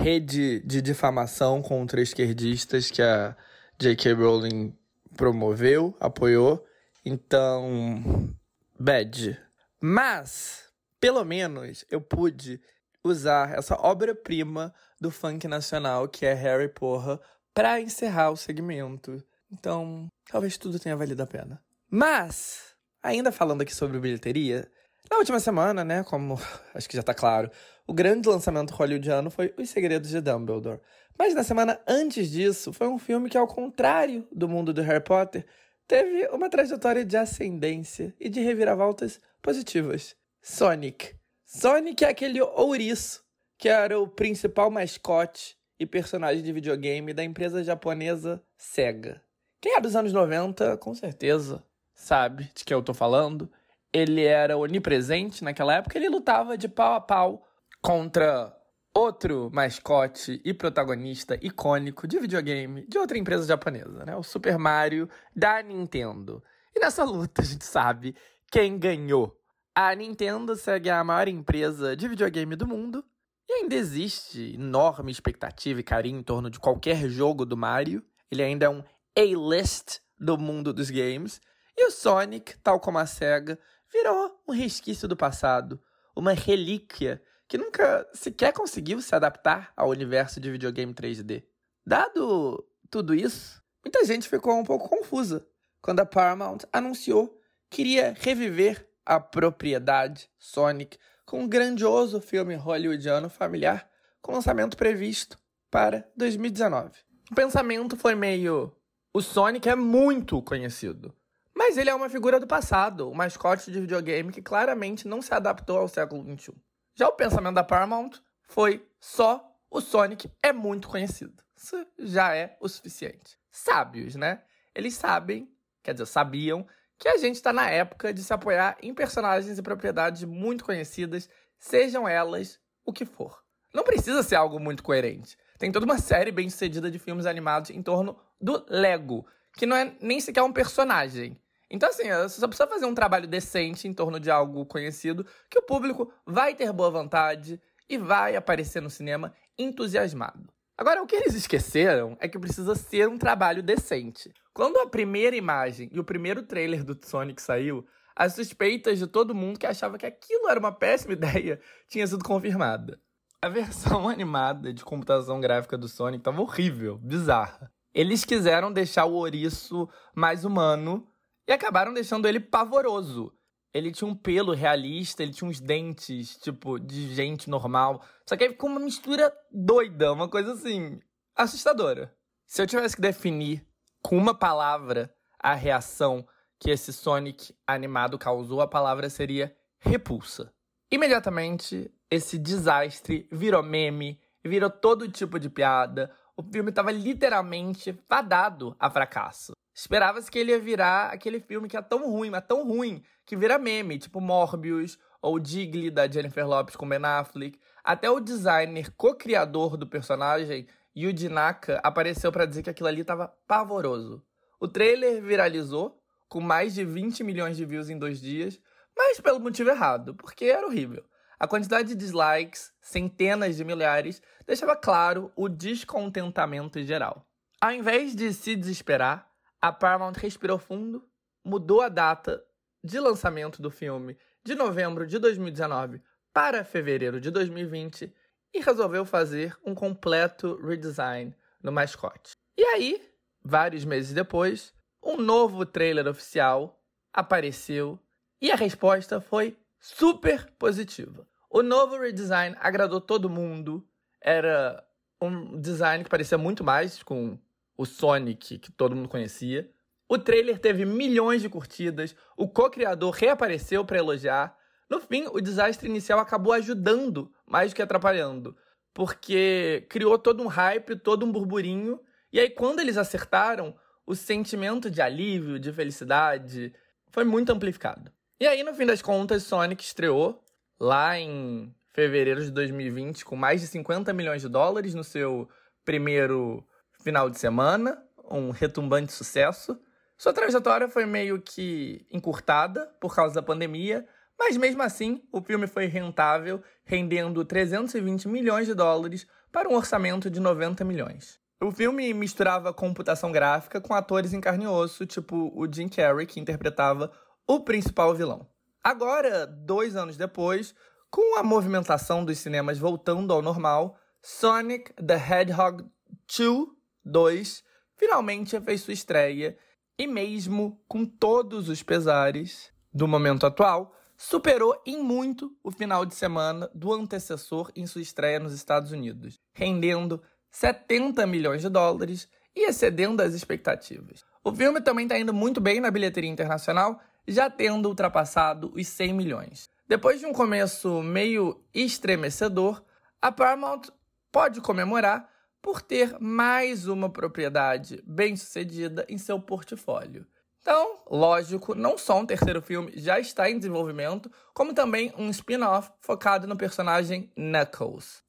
[SPEAKER 1] rede de difamação contra esquerdistas que a J.K. Rowling promoveu, apoiou. Então, bad. Mas, pelo menos, eu pude usar essa obra-prima do funk nacional, que é Harry Porra, para encerrar o segmento. Então, talvez tudo tenha valido a pena. Mas, Ainda falando aqui sobre bilheteria, na última semana, né, como acho que já tá claro, o grande lançamento hollywoodiano foi Os Segredos de Dumbledore. Mas na semana antes disso, foi um filme que, ao contrário do mundo do Harry Potter, teve uma trajetória de ascendência e de reviravoltas positivas. Sonic. Sonic é aquele ouriço que era o principal mascote e personagem de videogame da empresa japonesa Sega. Quem é dos anos 90, com certeza sabe de que eu tô falando. Ele era onipresente naquela época, ele lutava de pau a pau contra outro mascote e protagonista icônico de videogame de outra empresa japonesa, né? O Super Mario da Nintendo. E nessa luta a gente sabe quem ganhou. A Nintendo segue a maior empresa de videogame do mundo e ainda existe enorme expectativa e carinho em torno de qualquer jogo do Mario. Ele ainda é um A-list do mundo dos games. E o Sonic, tal como a SEGA, virou um resquício do passado, uma relíquia que nunca sequer conseguiu se adaptar ao universo de videogame 3D. Dado tudo isso, muita gente ficou um pouco confusa quando a Paramount anunciou que iria reviver a propriedade Sonic com um grandioso filme hollywoodiano familiar com lançamento previsto para 2019. O pensamento foi meio O Sonic é muito conhecido. Mas ele é uma figura do passado, um mascote de videogame que claramente não se adaptou ao século XXI. Já o pensamento da Paramount foi só o Sonic é muito conhecido. Isso já é o suficiente. Sábios, né? Eles sabem, quer dizer, sabiam, que a gente está na época de se apoiar em personagens e propriedades muito conhecidas, sejam elas o que for. Não precisa ser algo muito coerente. Tem toda uma série bem sucedida de filmes animados em torno do Lego, que não é nem sequer um personagem. Então, assim, você só precisa fazer um trabalho decente em torno de algo conhecido, que o público vai ter boa vontade e vai aparecer no cinema entusiasmado. Agora, o que eles esqueceram é que precisa ser um trabalho decente. Quando a primeira imagem e o primeiro trailer do Sonic saiu, as suspeitas de todo mundo que achava que aquilo era uma péssima ideia tinha sido confirmada. A versão animada de computação gráfica do Sonic estava horrível, bizarra. Eles quiseram deixar o ouriço mais humano e acabaram deixando ele pavoroso. Ele tinha um pelo realista, ele tinha uns dentes, tipo, de gente normal. Só que aí ficou uma mistura doida, uma coisa assim, assustadora. Se eu tivesse que definir com uma palavra a reação que esse Sonic animado causou, a palavra seria repulsa. Imediatamente, esse desastre virou meme, virou todo tipo de piada. O filme estava literalmente fadado a fracasso. Esperava-se que ele ia virar aquele filme que é tão ruim, mas tão ruim, que vira meme, tipo Morbius ou Digley da Jennifer Lopez com Ben Affleck. Até o designer co-criador do personagem, Yuji Naka, apareceu para dizer que aquilo ali estava pavoroso. O trailer viralizou, com mais de 20 milhões de views em dois dias, mas pelo motivo errado, porque era horrível. A quantidade de dislikes, centenas de milhares, deixava claro o descontentamento geral. Ao invés de se desesperar, a Paramount respirou fundo, mudou a data de lançamento do filme de novembro de 2019 para fevereiro de 2020 e resolveu fazer um completo redesign no mascote. E aí, vários meses depois, um novo trailer oficial apareceu e a resposta foi super positiva. O novo redesign agradou todo mundo. Era um design que parecia muito mais com o Sonic que todo mundo conhecia. O trailer teve milhões de curtidas, o co-criador reapareceu para elogiar. No fim, o desastre inicial acabou ajudando mais do que atrapalhando, porque criou todo um hype, todo um burburinho, e aí quando eles acertaram, o sentimento de alívio, de felicidade, foi muito amplificado. E aí, no fim das contas, Sonic estreou lá em fevereiro de 2020 com mais de 50 milhões de dólares no seu primeiro final de semana, um retumbante sucesso. Sua trajetória foi meio que encurtada por causa da pandemia, mas mesmo assim o filme foi rentável, rendendo 320 milhões de dólares para um orçamento de 90 milhões. O filme misturava computação gráfica com atores em carne e osso, tipo o Jim Carrey, que interpretava o principal vilão. Agora, dois anos depois, com a movimentação dos cinemas voltando ao normal, Sonic the Hedgehog 2 2 finalmente fez sua estreia e, mesmo com todos os pesares do momento atual, superou em muito o final de semana do antecessor em sua estreia nos Estados Unidos, rendendo 70 milhões de dólares e excedendo as expectativas. O filme também está indo muito bem na bilheteria internacional, já tendo ultrapassado os 100 milhões. Depois de um começo meio estremecedor, a Paramount pode comemorar por ter mais uma propriedade bem-sucedida em seu portfólio. Então, lógico, não só um terceiro filme já está em desenvolvimento, como também um spin-off focado no personagem Knuckles.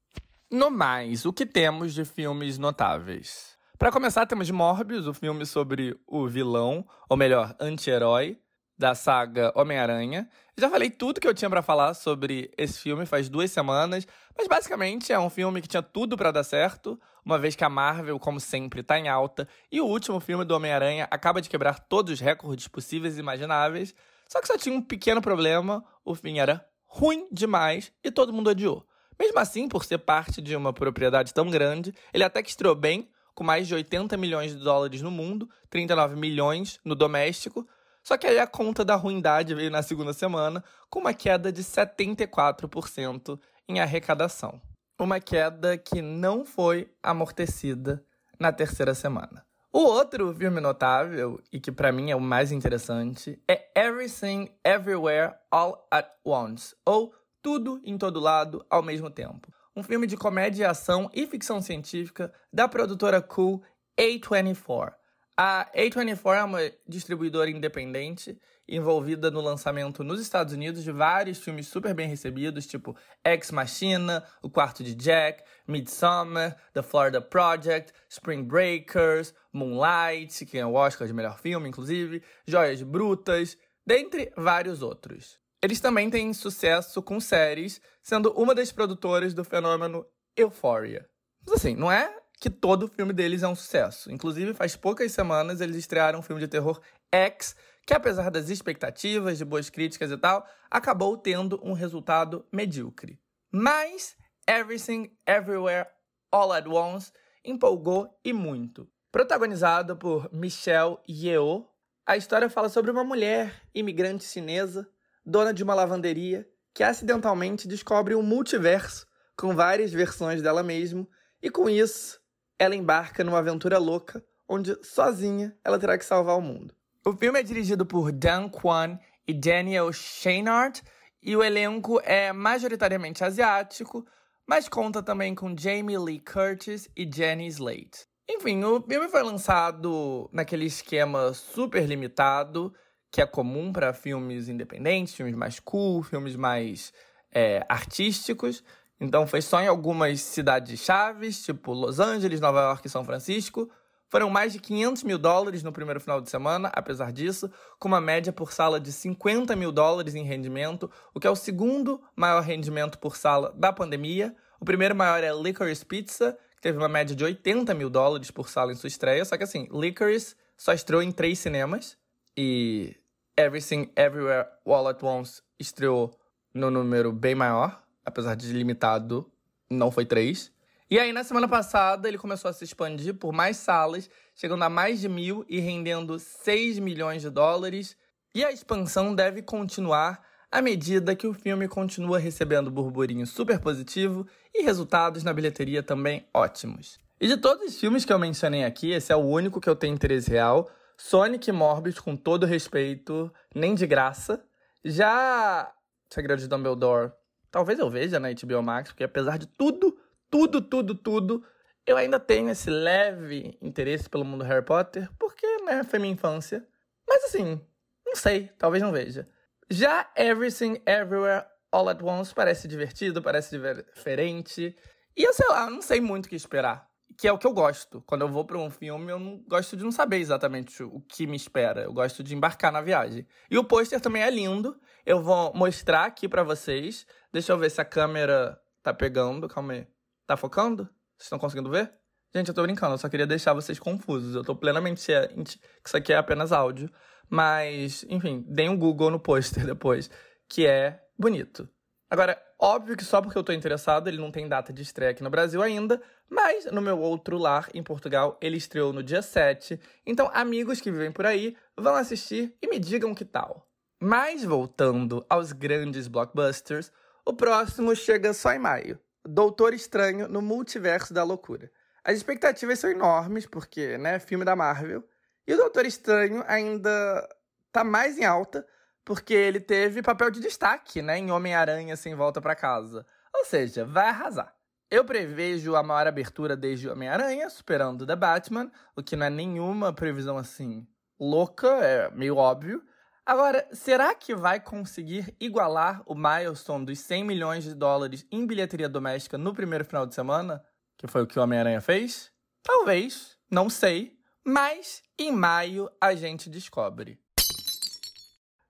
[SPEAKER 1] No mais, o que temos de filmes notáveis? Para começar, temos Morbius, o filme sobre o vilão, ou melhor, anti-herói, da saga Homem-Aranha. Já falei tudo que eu tinha para falar sobre esse filme faz duas semanas, mas basicamente é um filme que tinha tudo para dar certo, uma vez que a Marvel, como sempre, está em alta e o último filme do Homem-Aranha acaba de quebrar todos os recordes possíveis e imagináveis. Só que só tinha um pequeno problema: o fim era ruim demais e todo mundo odiou. Mesmo assim, por ser parte de uma propriedade tão grande, ele até que estreou bem, com mais de 80 milhões de dólares no mundo, 39 milhões no doméstico, só que aí a conta da ruindade veio na segunda semana, com uma queda de 74% em arrecadação. Uma queda que não foi amortecida na terceira semana. O outro filme notável, e que para mim é o mais interessante, é Everything Everywhere All at Once, ou Tudo em Todo Lado ao mesmo tempo. Um filme de comédia, ação e ficção científica da produtora Cool A24. A A24 é uma distribuidora independente envolvida no lançamento nos Estados Unidos de vários filmes super bem recebidos, tipo Ex Machina, O Quarto de Jack, Midsommar, The Florida Project, Spring Breakers, Moonlight, que é o Oscar de melhor filme, inclusive, Joias Brutas, dentre vários outros. Eles também têm sucesso com séries, sendo uma das produtoras do fenômeno Euphoria. Mas assim, não é que todo filme deles é um sucesso. Inclusive, faz poucas semanas eles estrearam um filme de terror X, que apesar das expectativas, de boas críticas e tal, acabou tendo um resultado medíocre. Mas Everything Everywhere All at Once empolgou e muito. Protagonizado por Michelle Yeoh, a história fala sobre uma mulher imigrante chinesa, dona de uma lavanderia, que acidentalmente descobre um multiverso com várias versões dela mesma, e com isso, ela embarca numa aventura louca onde sozinha ela terá que salvar o mundo. O filme é dirigido por Dan Kwan e Daniel Scheinert e o elenco é majoritariamente asiático, mas conta também com Jamie Lee Curtis e Jenny Slate. Enfim, o filme foi lançado naquele esquema super limitado, que é comum para filmes independentes, filmes mais cool, filmes mais é, artísticos. Então foi só em algumas cidades chaves, tipo Los Angeles, Nova York e São Francisco, foram mais de 500 mil dólares no primeiro final de semana, apesar disso, com uma média por sala de 50 mil dólares em rendimento, o que é o segundo maior rendimento por sala da pandemia. O primeiro maior é Licorice Pizza, que teve uma média de 80 mil dólares por sala em sua estreia, só que assim, Licorice só estreou em três cinemas, e Everything Everywhere All at Once estreou no número bem maior, apesar de limitado, não foi três. E aí, na semana passada, ele começou a se expandir por mais salas, chegando a mais de mil e rendendo 6 milhões de dólares. E a expansão deve continuar à medida que o filme continua recebendo burburinho super positivo e resultados na bilheteria também ótimos. E de todos os filmes que eu mencionei aqui, esse é o único que eu tenho interesse real. Sonic e Morbius, com todo respeito, nem de graça. Já Segredo de Dumbledore, talvez eu veja na HBO Max, porque apesar de tudo tudo, tudo, tudo. Eu ainda tenho esse leve interesse pelo mundo Harry Potter, porque, né, foi minha infância. Mas assim, não sei, talvez não veja. Já Everything Everywhere All at Once parece divertido, parece diferente. E eu sei lá, não sei muito o que esperar. Que é o que eu gosto. Quando eu vou para um filme, eu não gosto de não saber exatamente o que me espera. Eu gosto de embarcar na viagem. E o pôster também é lindo. Eu vou mostrar aqui para vocês. Deixa eu ver se a câmera tá pegando. Calma aí. Tá focando? Vocês estão conseguindo ver? Gente, eu tô brincando, eu só queria deixar vocês confusos. Eu tô plenamente ciente que isso aqui é apenas áudio. Mas, enfim, deem um Google no pôster depois, que é bonito. Agora, óbvio que só porque eu tô interessado, ele não tem data de estreia aqui no Brasil ainda, mas no meu outro lar, em Portugal, ele estreou no dia 7. Então, amigos que vivem por aí, vão assistir e me digam que tal. Mas voltando aos grandes blockbusters, o próximo chega só em maio. Doutor Estranho no Multiverso da Loucura. As expectativas são enormes, porque, né, filme da Marvel. E o Doutor Estranho ainda tá mais em alta, porque ele teve papel de destaque, né, em Homem-Aranha Sem Volta para Casa. Ou seja, vai arrasar. Eu prevejo a maior abertura desde Homem-Aranha, superando The Batman, o que não é nenhuma previsão assim louca, é meio óbvio. Agora, será que vai conseguir igualar o milestone dos 100 milhões de dólares em bilheteria doméstica no primeiro final de semana? Que foi o que o Homem-Aranha fez? Talvez, não sei. Mas em maio a gente descobre.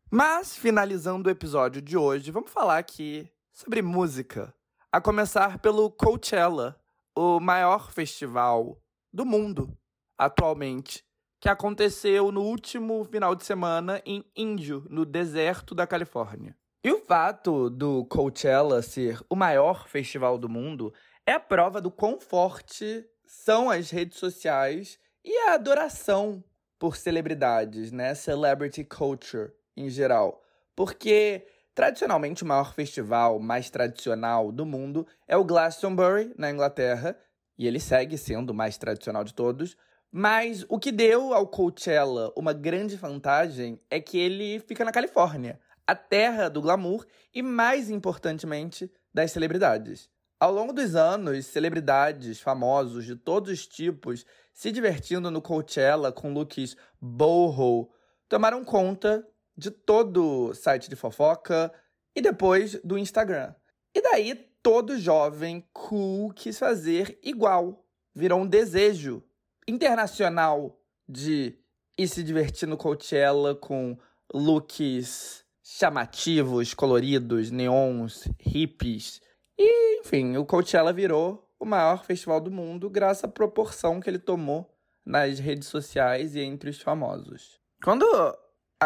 [SPEAKER 1] Mas, finalizando o episódio de hoje, vamos falar aqui sobre música. A começar pelo Coachella, o maior festival do mundo atualmente que aconteceu no último final de semana em Índio, no deserto da Califórnia. E o fato do Coachella ser o maior festival do mundo é a prova do quão forte são as redes sociais e a adoração por celebridades, né? Celebrity culture em geral. Porque tradicionalmente o maior festival mais tradicional do mundo é o Glastonbury, na Inglaterra, e ele segue sendo o mais tradicional de todos, Mas o que deu ao Coachella uma grande vantagem é que ele fica na Califórnia, a terra do glamour e, mais importantemente, das celebridades. Ao longo dos anos, celebridades famosos de todos os tipos se divertindo no Coachella com looks boho tomaram conta de todo site de fofoca e depois do Instagram. E daí todo jovem cool quis fazer igual. Virou um desejo internacional de ir se divertir no Coachella com looks chamativos, coloridos, neons, hippies. E, enfim, o Coachella virou o maior festival do mundo graças à proporção que ele tomou nas redes sociais e entre os famosos. Quando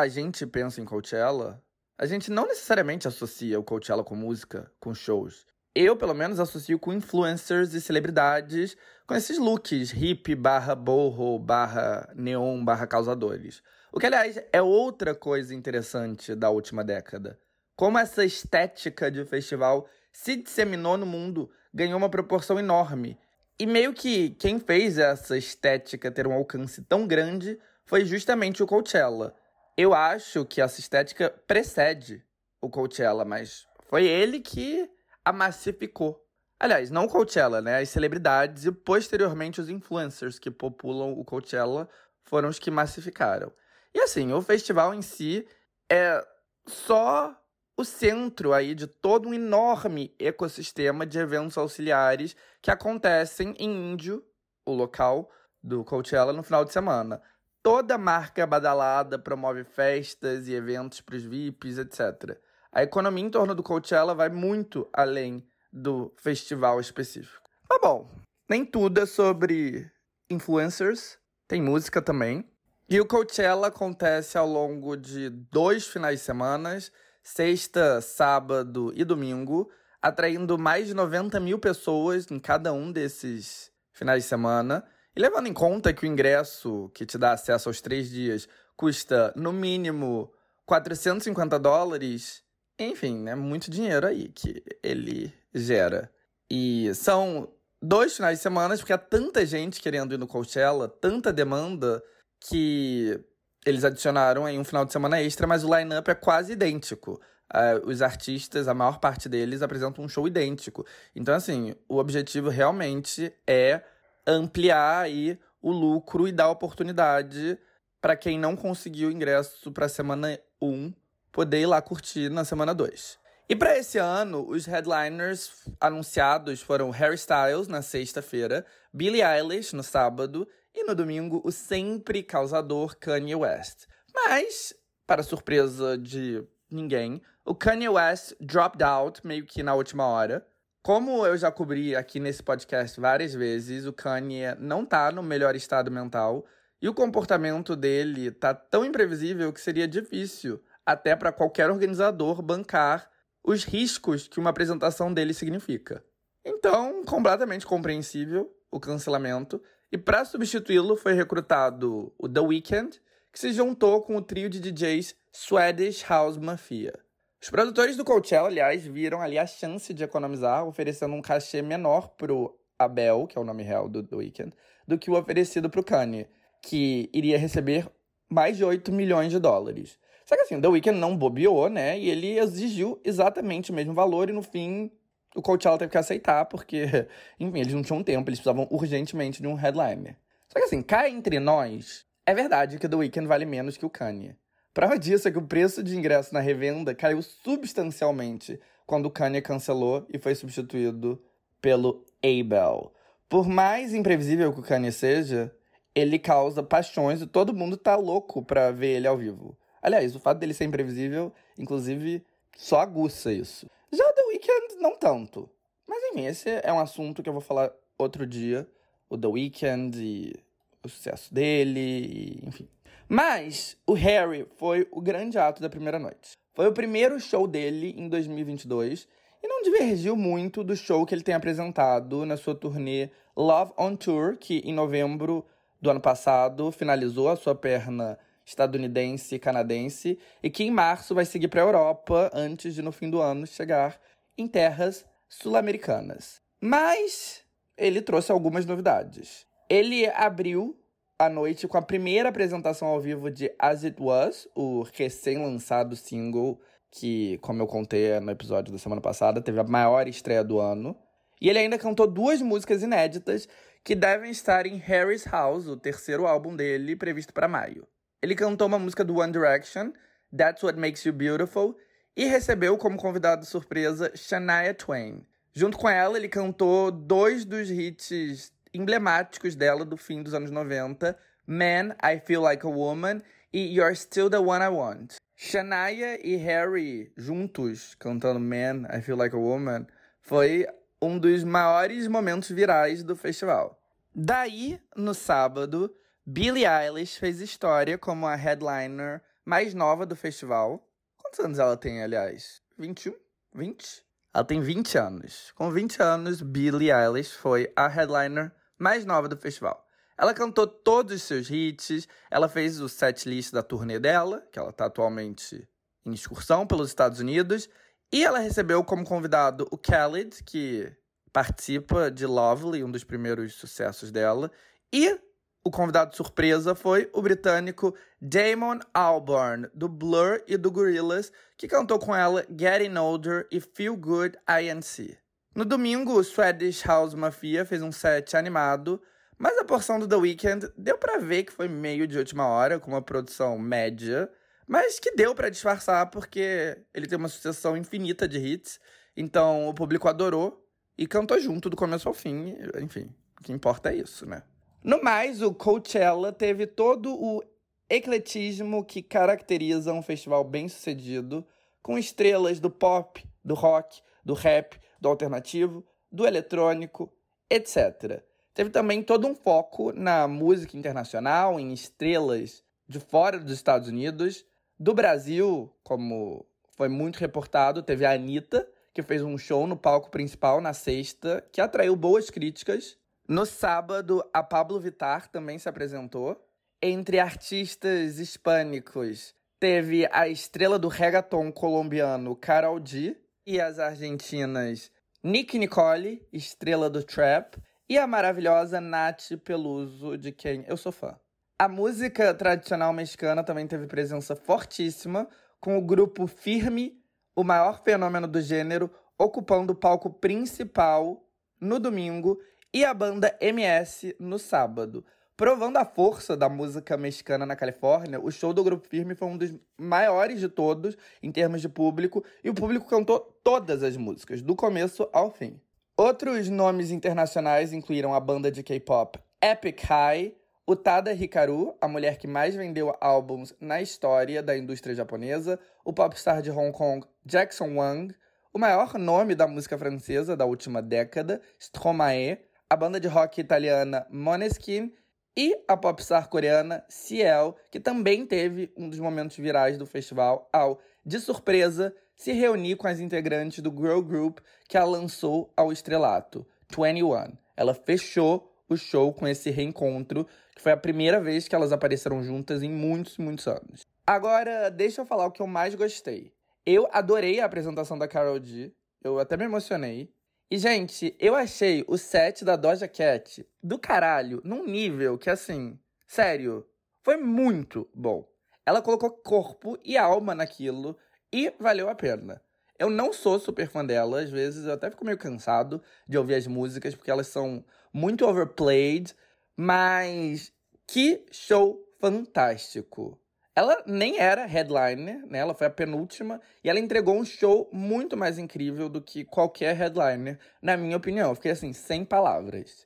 [SPEAKER 1] a gente pensa em Coachella, a gente não necessariamente associa o Coachella com música, com shows. Eu, pelo menos, associo com influencers e celebridades com esses looks hip barra boho barra neon barra causadores. O que, aliás, é outra coisa interessante da última década. Como essa estética de festival se disseminou no mundo, ganhou uma proporção enorme. E meio que quem fez essa estética ter um alcance tão grande foi justamente o Coachella. Eu acho que essa estética precede o Coachella, mas foi ele que a massificou. Aliás, não o Coachella, né? As celebridades e posteriormente os influencers que populam o Coachella foram os que massificaram. E assim, o festival em si é só o centro aí de todo um enorme ecossistema de eventos auxiliares que acontecem em Índio, o local do Coachella, no final de semana. Toda marca badalada promove festas e eventos para os VIPs, etc a economia em torno do Coachella vai muito além do festival específico. Mas bom, nem tudo é sobre influencers, tem música também. E o Coachella acontece ao longo de dois finais de semana, sexta, sábado e domingo, atraindo mais de 90 mil pessoas em cada um desses finais de semana. E levando em conta que o ingresso que te dá acesso aos três dias custa, no mínimo, 450 dólares, enfim, né? Muito dinheiro aí que ele gera. E são dois finais de semana, porque há tanta gente querendo ir no Coachella, tanta demanda, que eles adicionaram aí um final de semana extra, mas o line-up é quase idêntico. Uh, os artistas, a maior parte deles, apresentam um show idêntico. Então, assim, o objetivo realmente é ampliar aí o lucro e dar oportunidade para quem não conseguiu ingresso para a semana 1 poder ir lá curtir na semana 2. E para esse ano, os headliners anunciados foram Harry Styles na sexta-feira, Billie Eilish no sábado e no domingo o sempre causador Kanye West. Mas, para surpresa de ninguém, o Kanye West dropped out meio que na última hora. Como eu já cobri aqui nesse podcast várias vezes, o Kanye não tá no melhor estado mental e o comportamento dele tá tão imprevisível que seria difícil até para qualquer organizador bancar os riscos que uma apresentação dele significa. Então, completamente compreensível o cancelamento, e para substituí-lo foi recrutado o The Weeknd, que se juntou com o trio de DJs Swedish House Mafia. Os produtores do Coachella, aliás, viram ali a chance de economizar, oferecendo um cachê menor pro Abel, que é o nome real do The Weeknd, do que o oferecido pro Kanye, que iria receber mais de 8 milhões de dólares. Só que assim, o The Weeknd não bobeou, né? E ele exigiu exatamente o mesmo valor e no fim o Coachella teve que aceitar, porque, enfim, eles não tinham tempo, eles precisavam urgentemente de um headliner. Só que assim, cá entre nós, é verdade que o The Weeknd vale menos que o Kanye. Prova disso é que o preço de ingresso na revenda caiu substancialmente quando o Kanye cancelou e foi substituído pelo Abel. Por mais imprevisível que o Kanye seja, ele causa paixões e todo mundo tá louco pra ver ele ao vivo. Aliás, o fato dele ser imprevisível, inclusive, só aguça isso. Já The Weeknd, não tanto. Mas enfim, esse é um assunto que eu vou falar outro dia. O The Weeknd e o sucesso dele, e, enfim. Mas o Harry foi o grande ato da primeira noite. Foi o primeiro show dele em 2022 e não divergiu muito do show que ele tem apresentado na sua turnê Love on Tour, que em novembro do ano passado finalizou a sua perna estadunidense e canadense, e que em março vai seguir para a Europa antes de no fim do ano chegar em terras sul-americanas. Mas ele trouxe algumas novidades. Ele abriu a noite com a primeira apresentação ao vivo de As It Was, o recém-lançado single que, como eu contei no episódio da semana passada, teve a maior estreia do ano. E ele ainda cantou duas músicas inéditas que devem estar em Harry's House, o terceiro álbum dele, previsto para maio. Ele cantou uma música do One Direction, That's What Makes You Beautiful, e recebeu como convidado surpresa Shania Twain. Junto com ela, ele cantou dois dos hits emblemáticos dela do fim dos anos 90, Man, I Feel Like a Woman e You're Still the One I Want. Shania e Harry juntos cantando Man, I Feel Like a Woman foi um dos maiores momentos virais do festival. Daí, no sábado, Billie Eilish fez história como a headliner mais nova do festival. Quantos anos ela tem, aliás? 21? 20? Ela tem 20 anos. Com 20 anos, Billie Eilish foi a headliner mais nova do festival. Ela cantou todos os seus hits, ela fez o setlist da turnê dela, que ela está atualmente em excursão pelos Estados Unidos, e ela recebeu como convidado o Khaled, que participa de Lovely, um dos primeiros sucessos dela, e o convidado surpresa foi o britânico Damon Albarn, do Blur e do Gorillaz, que cantou com ela Getting Older e Feel Good INC. No domingo, o Swedish House Mafia fez um set animado, mas a porção do The Weeknd deu para ver que foi meio de última hora, com uma produção média, mas que deu para disfarçar porque ele tem uma sucessão infinita de hits. Então o público adorou e cantou junto do começo ao fim. Enfim, o que importa é isso, né? No mais, o Coachella teve todo o ecletismo que caracteriza um festival bem sucedido, com estrelas do pop, do rock, do rap, do alternativo, do eletrônico, etc. Teve também todo um foco na música internacional, em estrelas de fora dos Estados Unidos. Do Brasil, como foi muito reportado, teve a Anitta, que fez um show no palco principal na sexta, que atraiu boas críticas. No sábado, a Pablo Vittar também se apresentou. Entre artistas hispânicos, teve a estrela do reggaeton colombiano Carol G e as argentinas Nick Nicole, estrela do trap, e a maravilhosa Nath Peluso, de quem eu sou fã. A música tradicional mexicana também teve presença fortíssima, com o grupo Firme, o maior fenômeno do gênero, ocupando o palco principal no domingo e a banda MS no sábado. Provando a força da música mexicana na Califórnia, o show do Grupo Firme foi um dos maiores de todos em termos de público, e o público cantou todas as músicas, do começo ao fim. Outros nomes internacionais incluíram a banda de K-pop Epic High, Utada Hikaru, a mulher que mais vendeu álbuns na história da indústria japonesa, o popstar de Hong Kong Jackson Wang, o maior nome da música francesa da última década, Stromae, a banda de rock italiana Måneskin e a popstar coreana Ciel, que também teve um dos momentos virais do festival ao, de surpresa, se reunir com as integrantes do girl group que a lançou ao estrelato, 21. Ela fechou o show com esse reencontro, que foi a primeira vez que elas apareceram juntas em muitos, muitos anos. Agora, deixa eu falar o que eu mais gostei. Eu adorei a apresentação da Carol G. Eu até me emocionei. E, gente, eu achei o set da Doja Cat do caralho, num nível que, assim, sério, foi muito bom. Ela colocou corpo e alma naquilo, e valeu a pena. Eu não sou super fã dela, às vezes eu até fico meio cansado de ouvir as músicas, porque elas são muito overplayed, mas que show fantástico. Ela nem era headliner, né? Ela foi a penúltima e ela entregou um show muito mais incrível do que qualquer headliner, na minha opinião. Eu fiquei assim, sem palavras.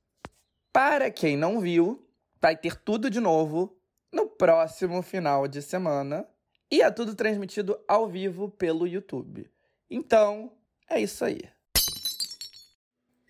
[SPEAKER 1] Para quem não viu, vai ter tudo de novo no próximo final de semana, e é tudo transmitido ao vivo pelo YouTube. Então, é isso aí.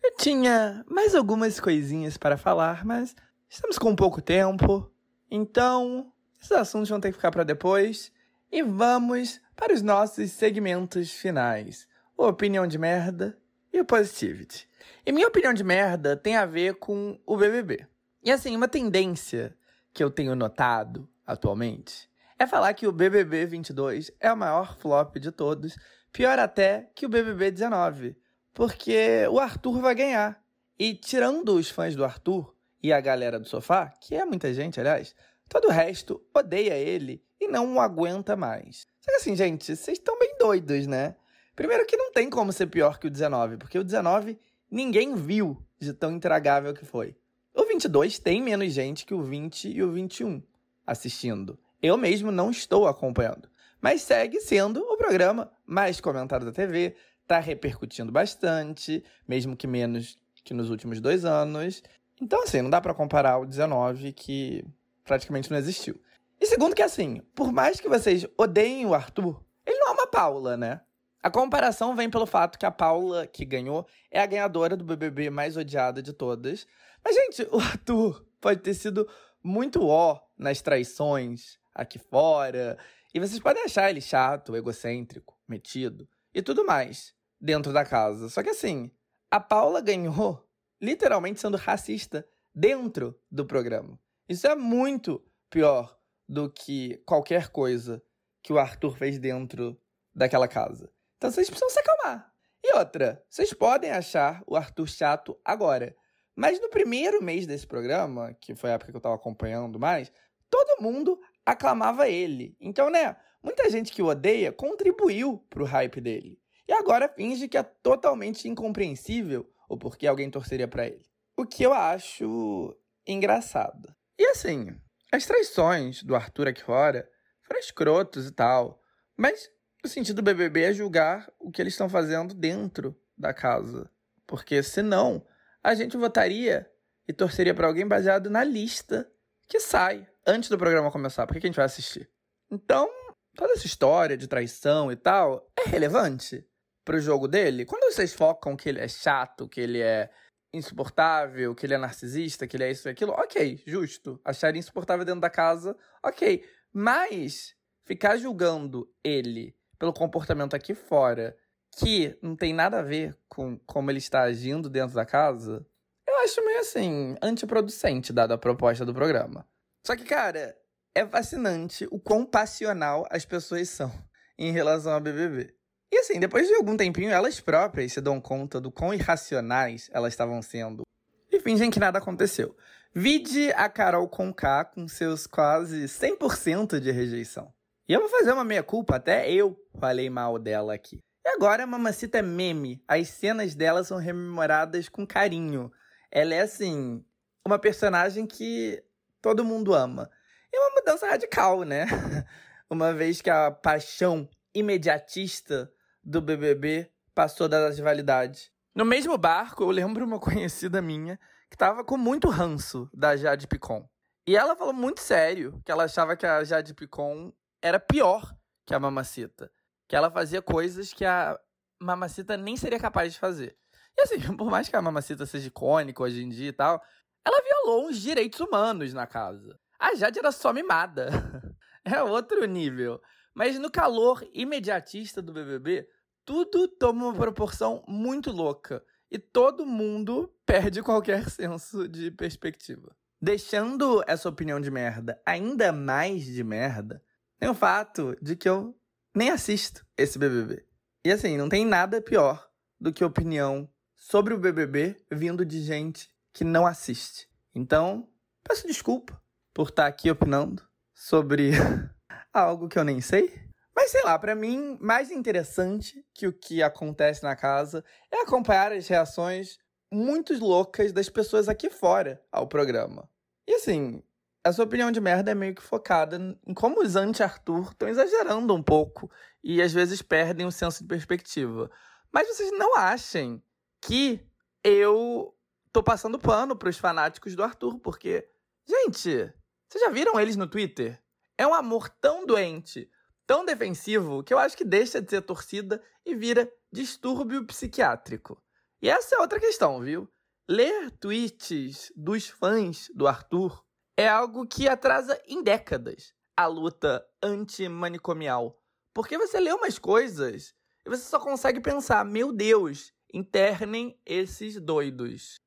[SPEAKER 1] Eu tinha mais algumas coisinhas para falar, mas estamos com pouco tempo. Então, esses assuntos vão ter que ficar para depois. E vamos para os nossos segmentos finais: o opinião de merda e o positivity. E minha opinião de merda tem a ver com o BBB. E assim, uma tendência que eu tenho notado atualmente é falar que o BBB 22 é o maior flop de todos, pior até que o BBB 19, porque o Arthur vai ganhar. E tirando os fãs do Arthur, e a galera do sofá, que é muita gente, aliás, todo o resto odeia ele e não o aguenta mais. Só que assim, gente, vocês estão bem doidos, né? Primeiro que não tem como ser pior que o 19, porque o 19 ninguém viu de tão intragável que foi. O 22 tem menos gente que o 20 e o 21 assistindo. Eu mesmo não estou acompanhando. Mas segue sendo o programa mais comentado da TV, tá repercutindo bastante, mesmo que menos que nos últimos dois anos. Então, assim, não dá para comparar o 19, que praticamente não existiu. E segundo que, assim, por mais que vocês odeiem o Arthur, ele não ama a Paula, né? A comparação vem pelo fato que a Paula, que ganhou, é a ganhadora do BBB mais odiada de todas. Mas, gente, o Arthur pode ter sido muito ó nas traições aqui fora. E vocês podem achar ele chato, egocêntrico, metido e tudo mais dentro da casa. Só que assim, a Paula ganhou literalmente sendo racista dentro do programa. Isso é muito pior do que qualquer coisa que o Arthur fez dentro daquela casa. Então vocês precisam se acalmar. E outra, vocês podem achar o Arthur chato agora. Mas no primeiro mês desse programa, que foi a época que eu tava acompanhando mais, todo mundo aclamava ele. Então, né, muita gente que o odeia contribuiu pro hype dele. E agora finge que é totalmente incompreensível o porquê alguém torceria para ele. O que eu acho engraçado. E assim, as traições do Arthur aqui fora foram escrotos e tal. Mas o sentido do BBB é julgar o que eles estão fazendo dentro da casa. Porque senão, a gente votaria e torceria para alguém baseado na lista que sai antes do programa começar. Por que a gente vai assistir? Então, toda essa história de traição e tal é relevante pro jogo dele? Quando vocês focam que ele é chato, que ele é insuportável, que ele é narcisista, que ele é isso e aquilo, ok, justo. Achar insuportável dentro da casa, ok. Mas ficar julgando ele pelo comportamento aqui fora, que não tem nada a ver com como ele está agindo dentro da casa, eu acho meio assim, antiproducente, dada a proposta do programa. Só que, cara, é fascinante o quão passional as pessoas são em relação ao BBB. E assim, depois de algum tempinho, elas próprias se dão conta do quão irracionais elas estavam sendo e fingem que nada aconteceu. Vide a Carol Conká com seus quase 100% de rejeição. E eu vou fazer uma meia-culpa, até eu falei mal dela aqui. E agora a Mamacita é meme. As cenas dela são rememoradas com carinho. Ela é, assim, uma personagem que todo mundo ama. E uma mudança radical, né? uma vez que a paixão imediatista do BBB passou das validades. No mesmo barco, eu lembro uma conhecida minha que tava com muito ranço da Jade Picon. E ela falou muito sério que ela achava que a Jade Picon era pior que a Mamacita. Que ela fazia coisas que a Mamacita nem seria capaz de fazer. E assim, por mais que a Mamacita seja icônica hoje em dia e tal, ela violou os direitos humanos na casa. A Jade era só mimada. é outro nível. Mas no calor imediatista do BBB, tudo toma uma proporção muito louca. E todo mundo perde qualquer senso de perspectiva. Deixando essa opinião de merda ainda mais de merda, tem o fato de que eu nem assisto esse BBB. E assim, não tem nada pior do que opinião sobre o BBB vindo de gente que não assiste. Então, peço desculpa por estar aqui opinando sobre algo que eu nem sei. Mas sei lá, para mim, mais interessante que o que acontece na casa é acompanhar as reações muito loucas das pessoas aqui fora ao programa. E assim, a sua opinião de merda é meio que focada em como os anti-Arthur estão exagerando um pouco e às vezes perdem o senso de perspectiva. Mas vocês não achem que eu tô passando pano pros fanáticos do Arthur, porque, gente, vocês já viram eles no Twitter? É um amor tão doente, tão defensivo, que eu acho que deixa de ser torcida e vira distúrbio psiquiátrico. E essa é outra questão, viu? Ler tweets dos fãs do Arthur é algo que atrasa em décadas a luta antimanicomial. Porque você lê umas coisas e você só consegue pensar, meu Deus, internem esses doidos.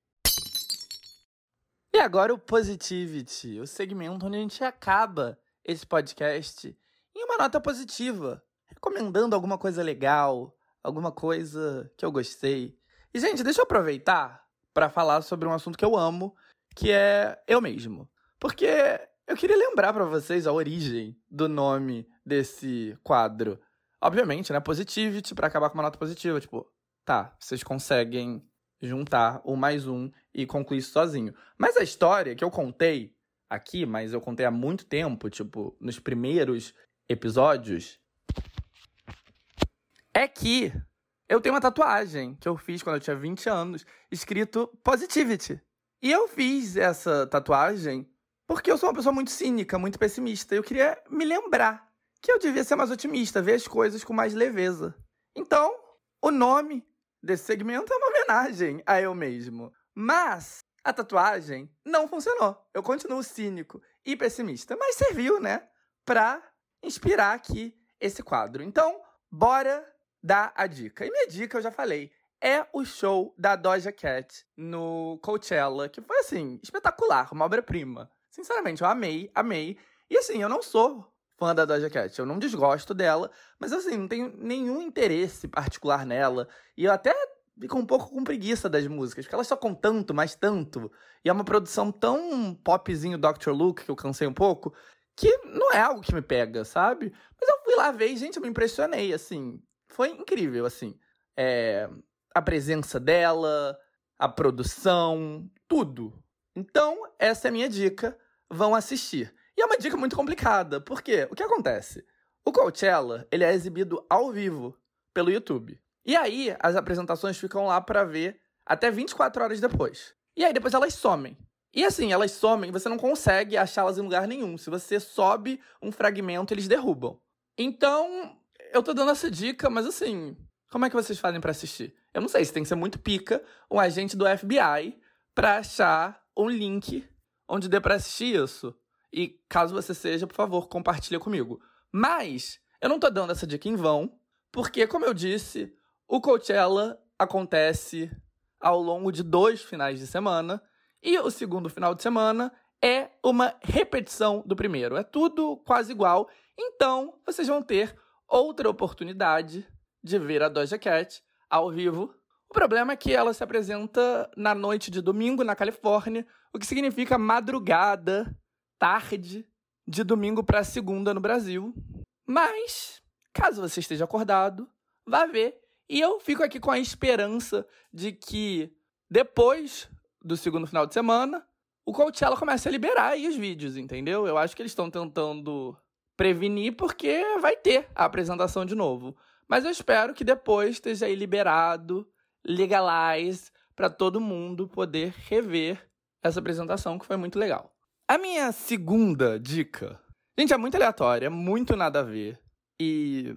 [SPEAKER 1] E agora o Positivity, o segmento onde a gente acaba esse podcast em uma nota positiva, recomendando alguma coisa legal, alguma coisa que eu gostei. E gente, deixa eu aproveitar para falar sobre um assunto que eu amo, que é eu mesmo. Porque eu queria lembrar para vocês a origem do nome desse quadro. Obviamente, né? Positivity para acabar com uma nota positiva. Tipo, tá, vocês conseguem juntar um mais um e concluir isso sozinho. Mas a história que eu contei aqui, mas eu contei há muito tempo, tipo, nos primeiros episódios, é que eu tenho uma tatuagem que eu fiz quando eu tinha 20 anos, escrito Positivity. E eu fiz essa tatuagem porque eu sou uma pessoa muito cínica, muito pessimista. Eu queria me lembrar que eu devia ser mais otimista, ver as coisas com mais leveza. Então, o nome desse segmento é uma homenagem a eu mesmo. Mas a tatuagem não funcionou. Eu continuo cínico e pessimista, mas serviu, né, pra inspirar aqui esse quadro. Então, bora dar a dica. E minha dica, eu já falei, é o show da Doja Cat no Coachella, que foi assim, espetacular, uma obra-prima. Sinceramente, eu amei, amei. E assim, eu não sou fã da Doja Cat, eu não desgosto dela, mas assim, não tenho nenhum interesse particular nela. E eu até fico um pouco com preguiça das músicas, porque elas só com tanto, mais tanto. E é uma produção tão popzinho Dr. Luke, que eu cansei um pouco, que não é algo que me pega, sabe? Mas eu fui lá ver e, gente, eu me impressionei, assim. Foi incrível, assim. É, a presença dela, a produção, tudo. Então, essa é a minha dica vão assistir. E é uma dica muito complicada, porque o que acontece? O Coachella, ele é exibido ao vivo pelo YouTube. E aí, as apresentações ficam lá para ver até 24 horas depois. E aí, depois elas somem. E assim, elas somem, você não consegue achá-las em lugar nenhum. Se você sobe um fragmento, eles derrubam. Então, eu tô dando essa dica, mas assim, como é que vocês fazem para assistir? Eu não sei, se tem que ser muito pica um agente do FBI pra achar um link onde dê pra assistir isso. E caso você seja, por favor, compartilha comigo. Mas eu não tô dando essa dica em vão, porque, como eu disse, o Coachella acontece ao longo de dois finais de semana, e o segundo final de semana é uma repetição do primeiro. É tudo quase igual, então vocês vão ter outra oportunidade de ver a Doja Cat ao vivo. O problema é que ela se apresenta na noite de domingo na Califórnia, o que significa madrugada, tarde, de domingo para segunda no Brasil. Mas, caso você esteja acordado, vá ver. E eu fico aqui com a esperança de que depois do segundo final de semana, o Coachella comece a liberar aí os vídeos, entendeu? Eu acho que eles estão tentando prevenir porque vai ter a apresentação de novo. Mas eu espero que depois esteja aí liberado, legalize, para todo mundo poder rever essa apresentação, que foi muito legal. A minha segunda dica. Gente, é muito aleatória, é muito nada a ver. E.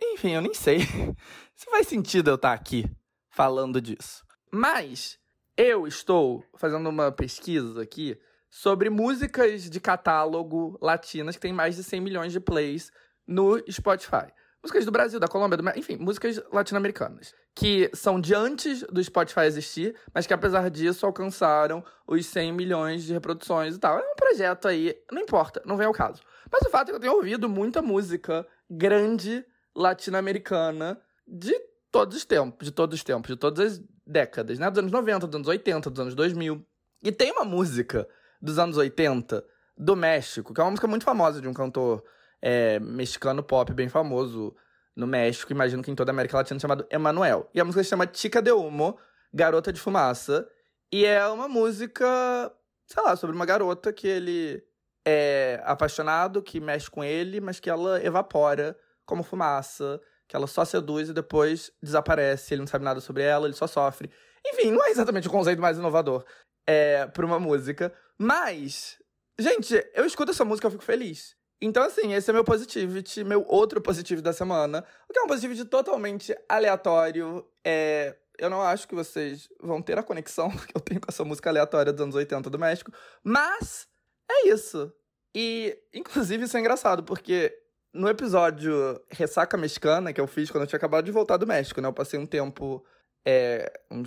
[SPEAKER 1] Enfim, eu nem sei se faz sentido eu estar aqui falando disso. Mas eu estou fazendo uma pesquisa aqui sobre músicas de catálogo latinas que tem mais de 100 milhões de plays no Spotify músicas do Brasil, da Colômbia, do... enfim, músicas latino-americanas. Que são de antes do Spotify existir, mas que apesar disso alcançaram os 100 milhões de reproduções e tal. É um projeto aí, não importa, não vem ao caso. Mas o fato é que eu tenho ouvido muita música grande latino-americana de todos os tempos, de todos os tempos, de todas as décadas, né? Dos anos 90, dos anos 80, dos anos 2000. E tem uma música dos anos 80 do México, que é uma música muito famosa de um cantor é, mexicano pop bem famoso no México, imagino que em toda a América Latina, chamado Emanuel. E a música se chama Chica de Humo, Garota de Fumaça. E é uma música, sei lá, sobre uma garota que ele é apaixonado, que mexe com ele, mas que ela evapora como fumaça, que ela só seduz e depois desaparece, ele não sabe nada sobre ela, ele só sofre. Enfim, não é exatamente o conceito mais inovador é, para uma música. Mas, gente, eu escuto essa música e fico feliz. Então, assim, esse é meu positivity, meu outro positivity da semana. O que é um positivity totalmente aleatório. É, eu não acho que vocês vão ter a conexão que eu tenho com essa música aleatória dos anos 80 do México. Mas é isso. E, inclusive, isso é engraçado, porque no episódio Ressaca Mexicana, que eu fiz quando eu tinha acabado de voltar do México, né? Eu passei um tempo, é, um,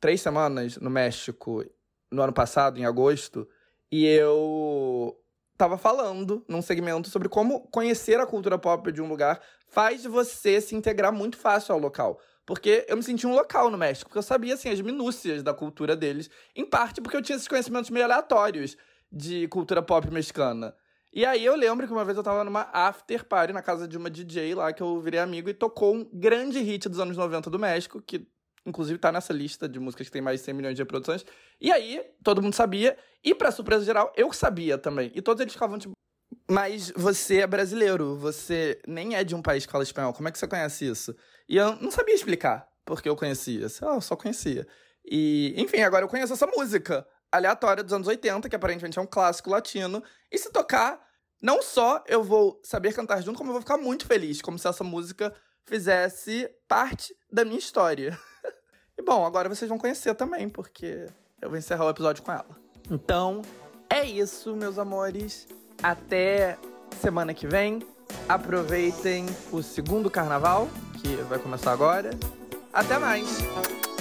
[SPEAKER 1] três semanas no México no ano passado, em agosto, e eu tava falando num segmento sobre como conhecer a cultura pop de um lugar faz você se integrar muito fácil ao local. Porque eu me senti um local no México, porque eu sabia, assim, as minúcias da cultura deles. Em parte porque eu tinha esses conhecimentos meio aleatórios de cultura pop mexicana. E aí eu lembro que uma vez eu tava numa after party na casa de uma DJ lá, que eu virei amigo, e tocou um grande hit dos anos 90 do México, que inclusive tá nessa lista de músicas que tem mais de 100 milhões de reproduções. E aí, todo mundo sabia, e pra surpresa geral, eu sabia também. E todos eles ficavam tipo, mas você é brasileiro, você nem é de um país que fala espanhol, como é que você conhece isso? E eu não sabia explicar porque eu conhecia, eu só conhecia. E, enfim, agora eu conheço essa música aleatória dos anos 80, que aparentemente é um clássico latino, e se tocar, não só eu vou saber cantar junto, como eu vou ficar muito feliz, como se essa música fizesse parte da minha história. e bom, agora vocês vão conhecer também, porque eu vou encerrar o episódio com ela. Então, é isso, meus amores. Até semana que vem. Aproveitem o segundo carnaval, que vai começar agora. Até mais!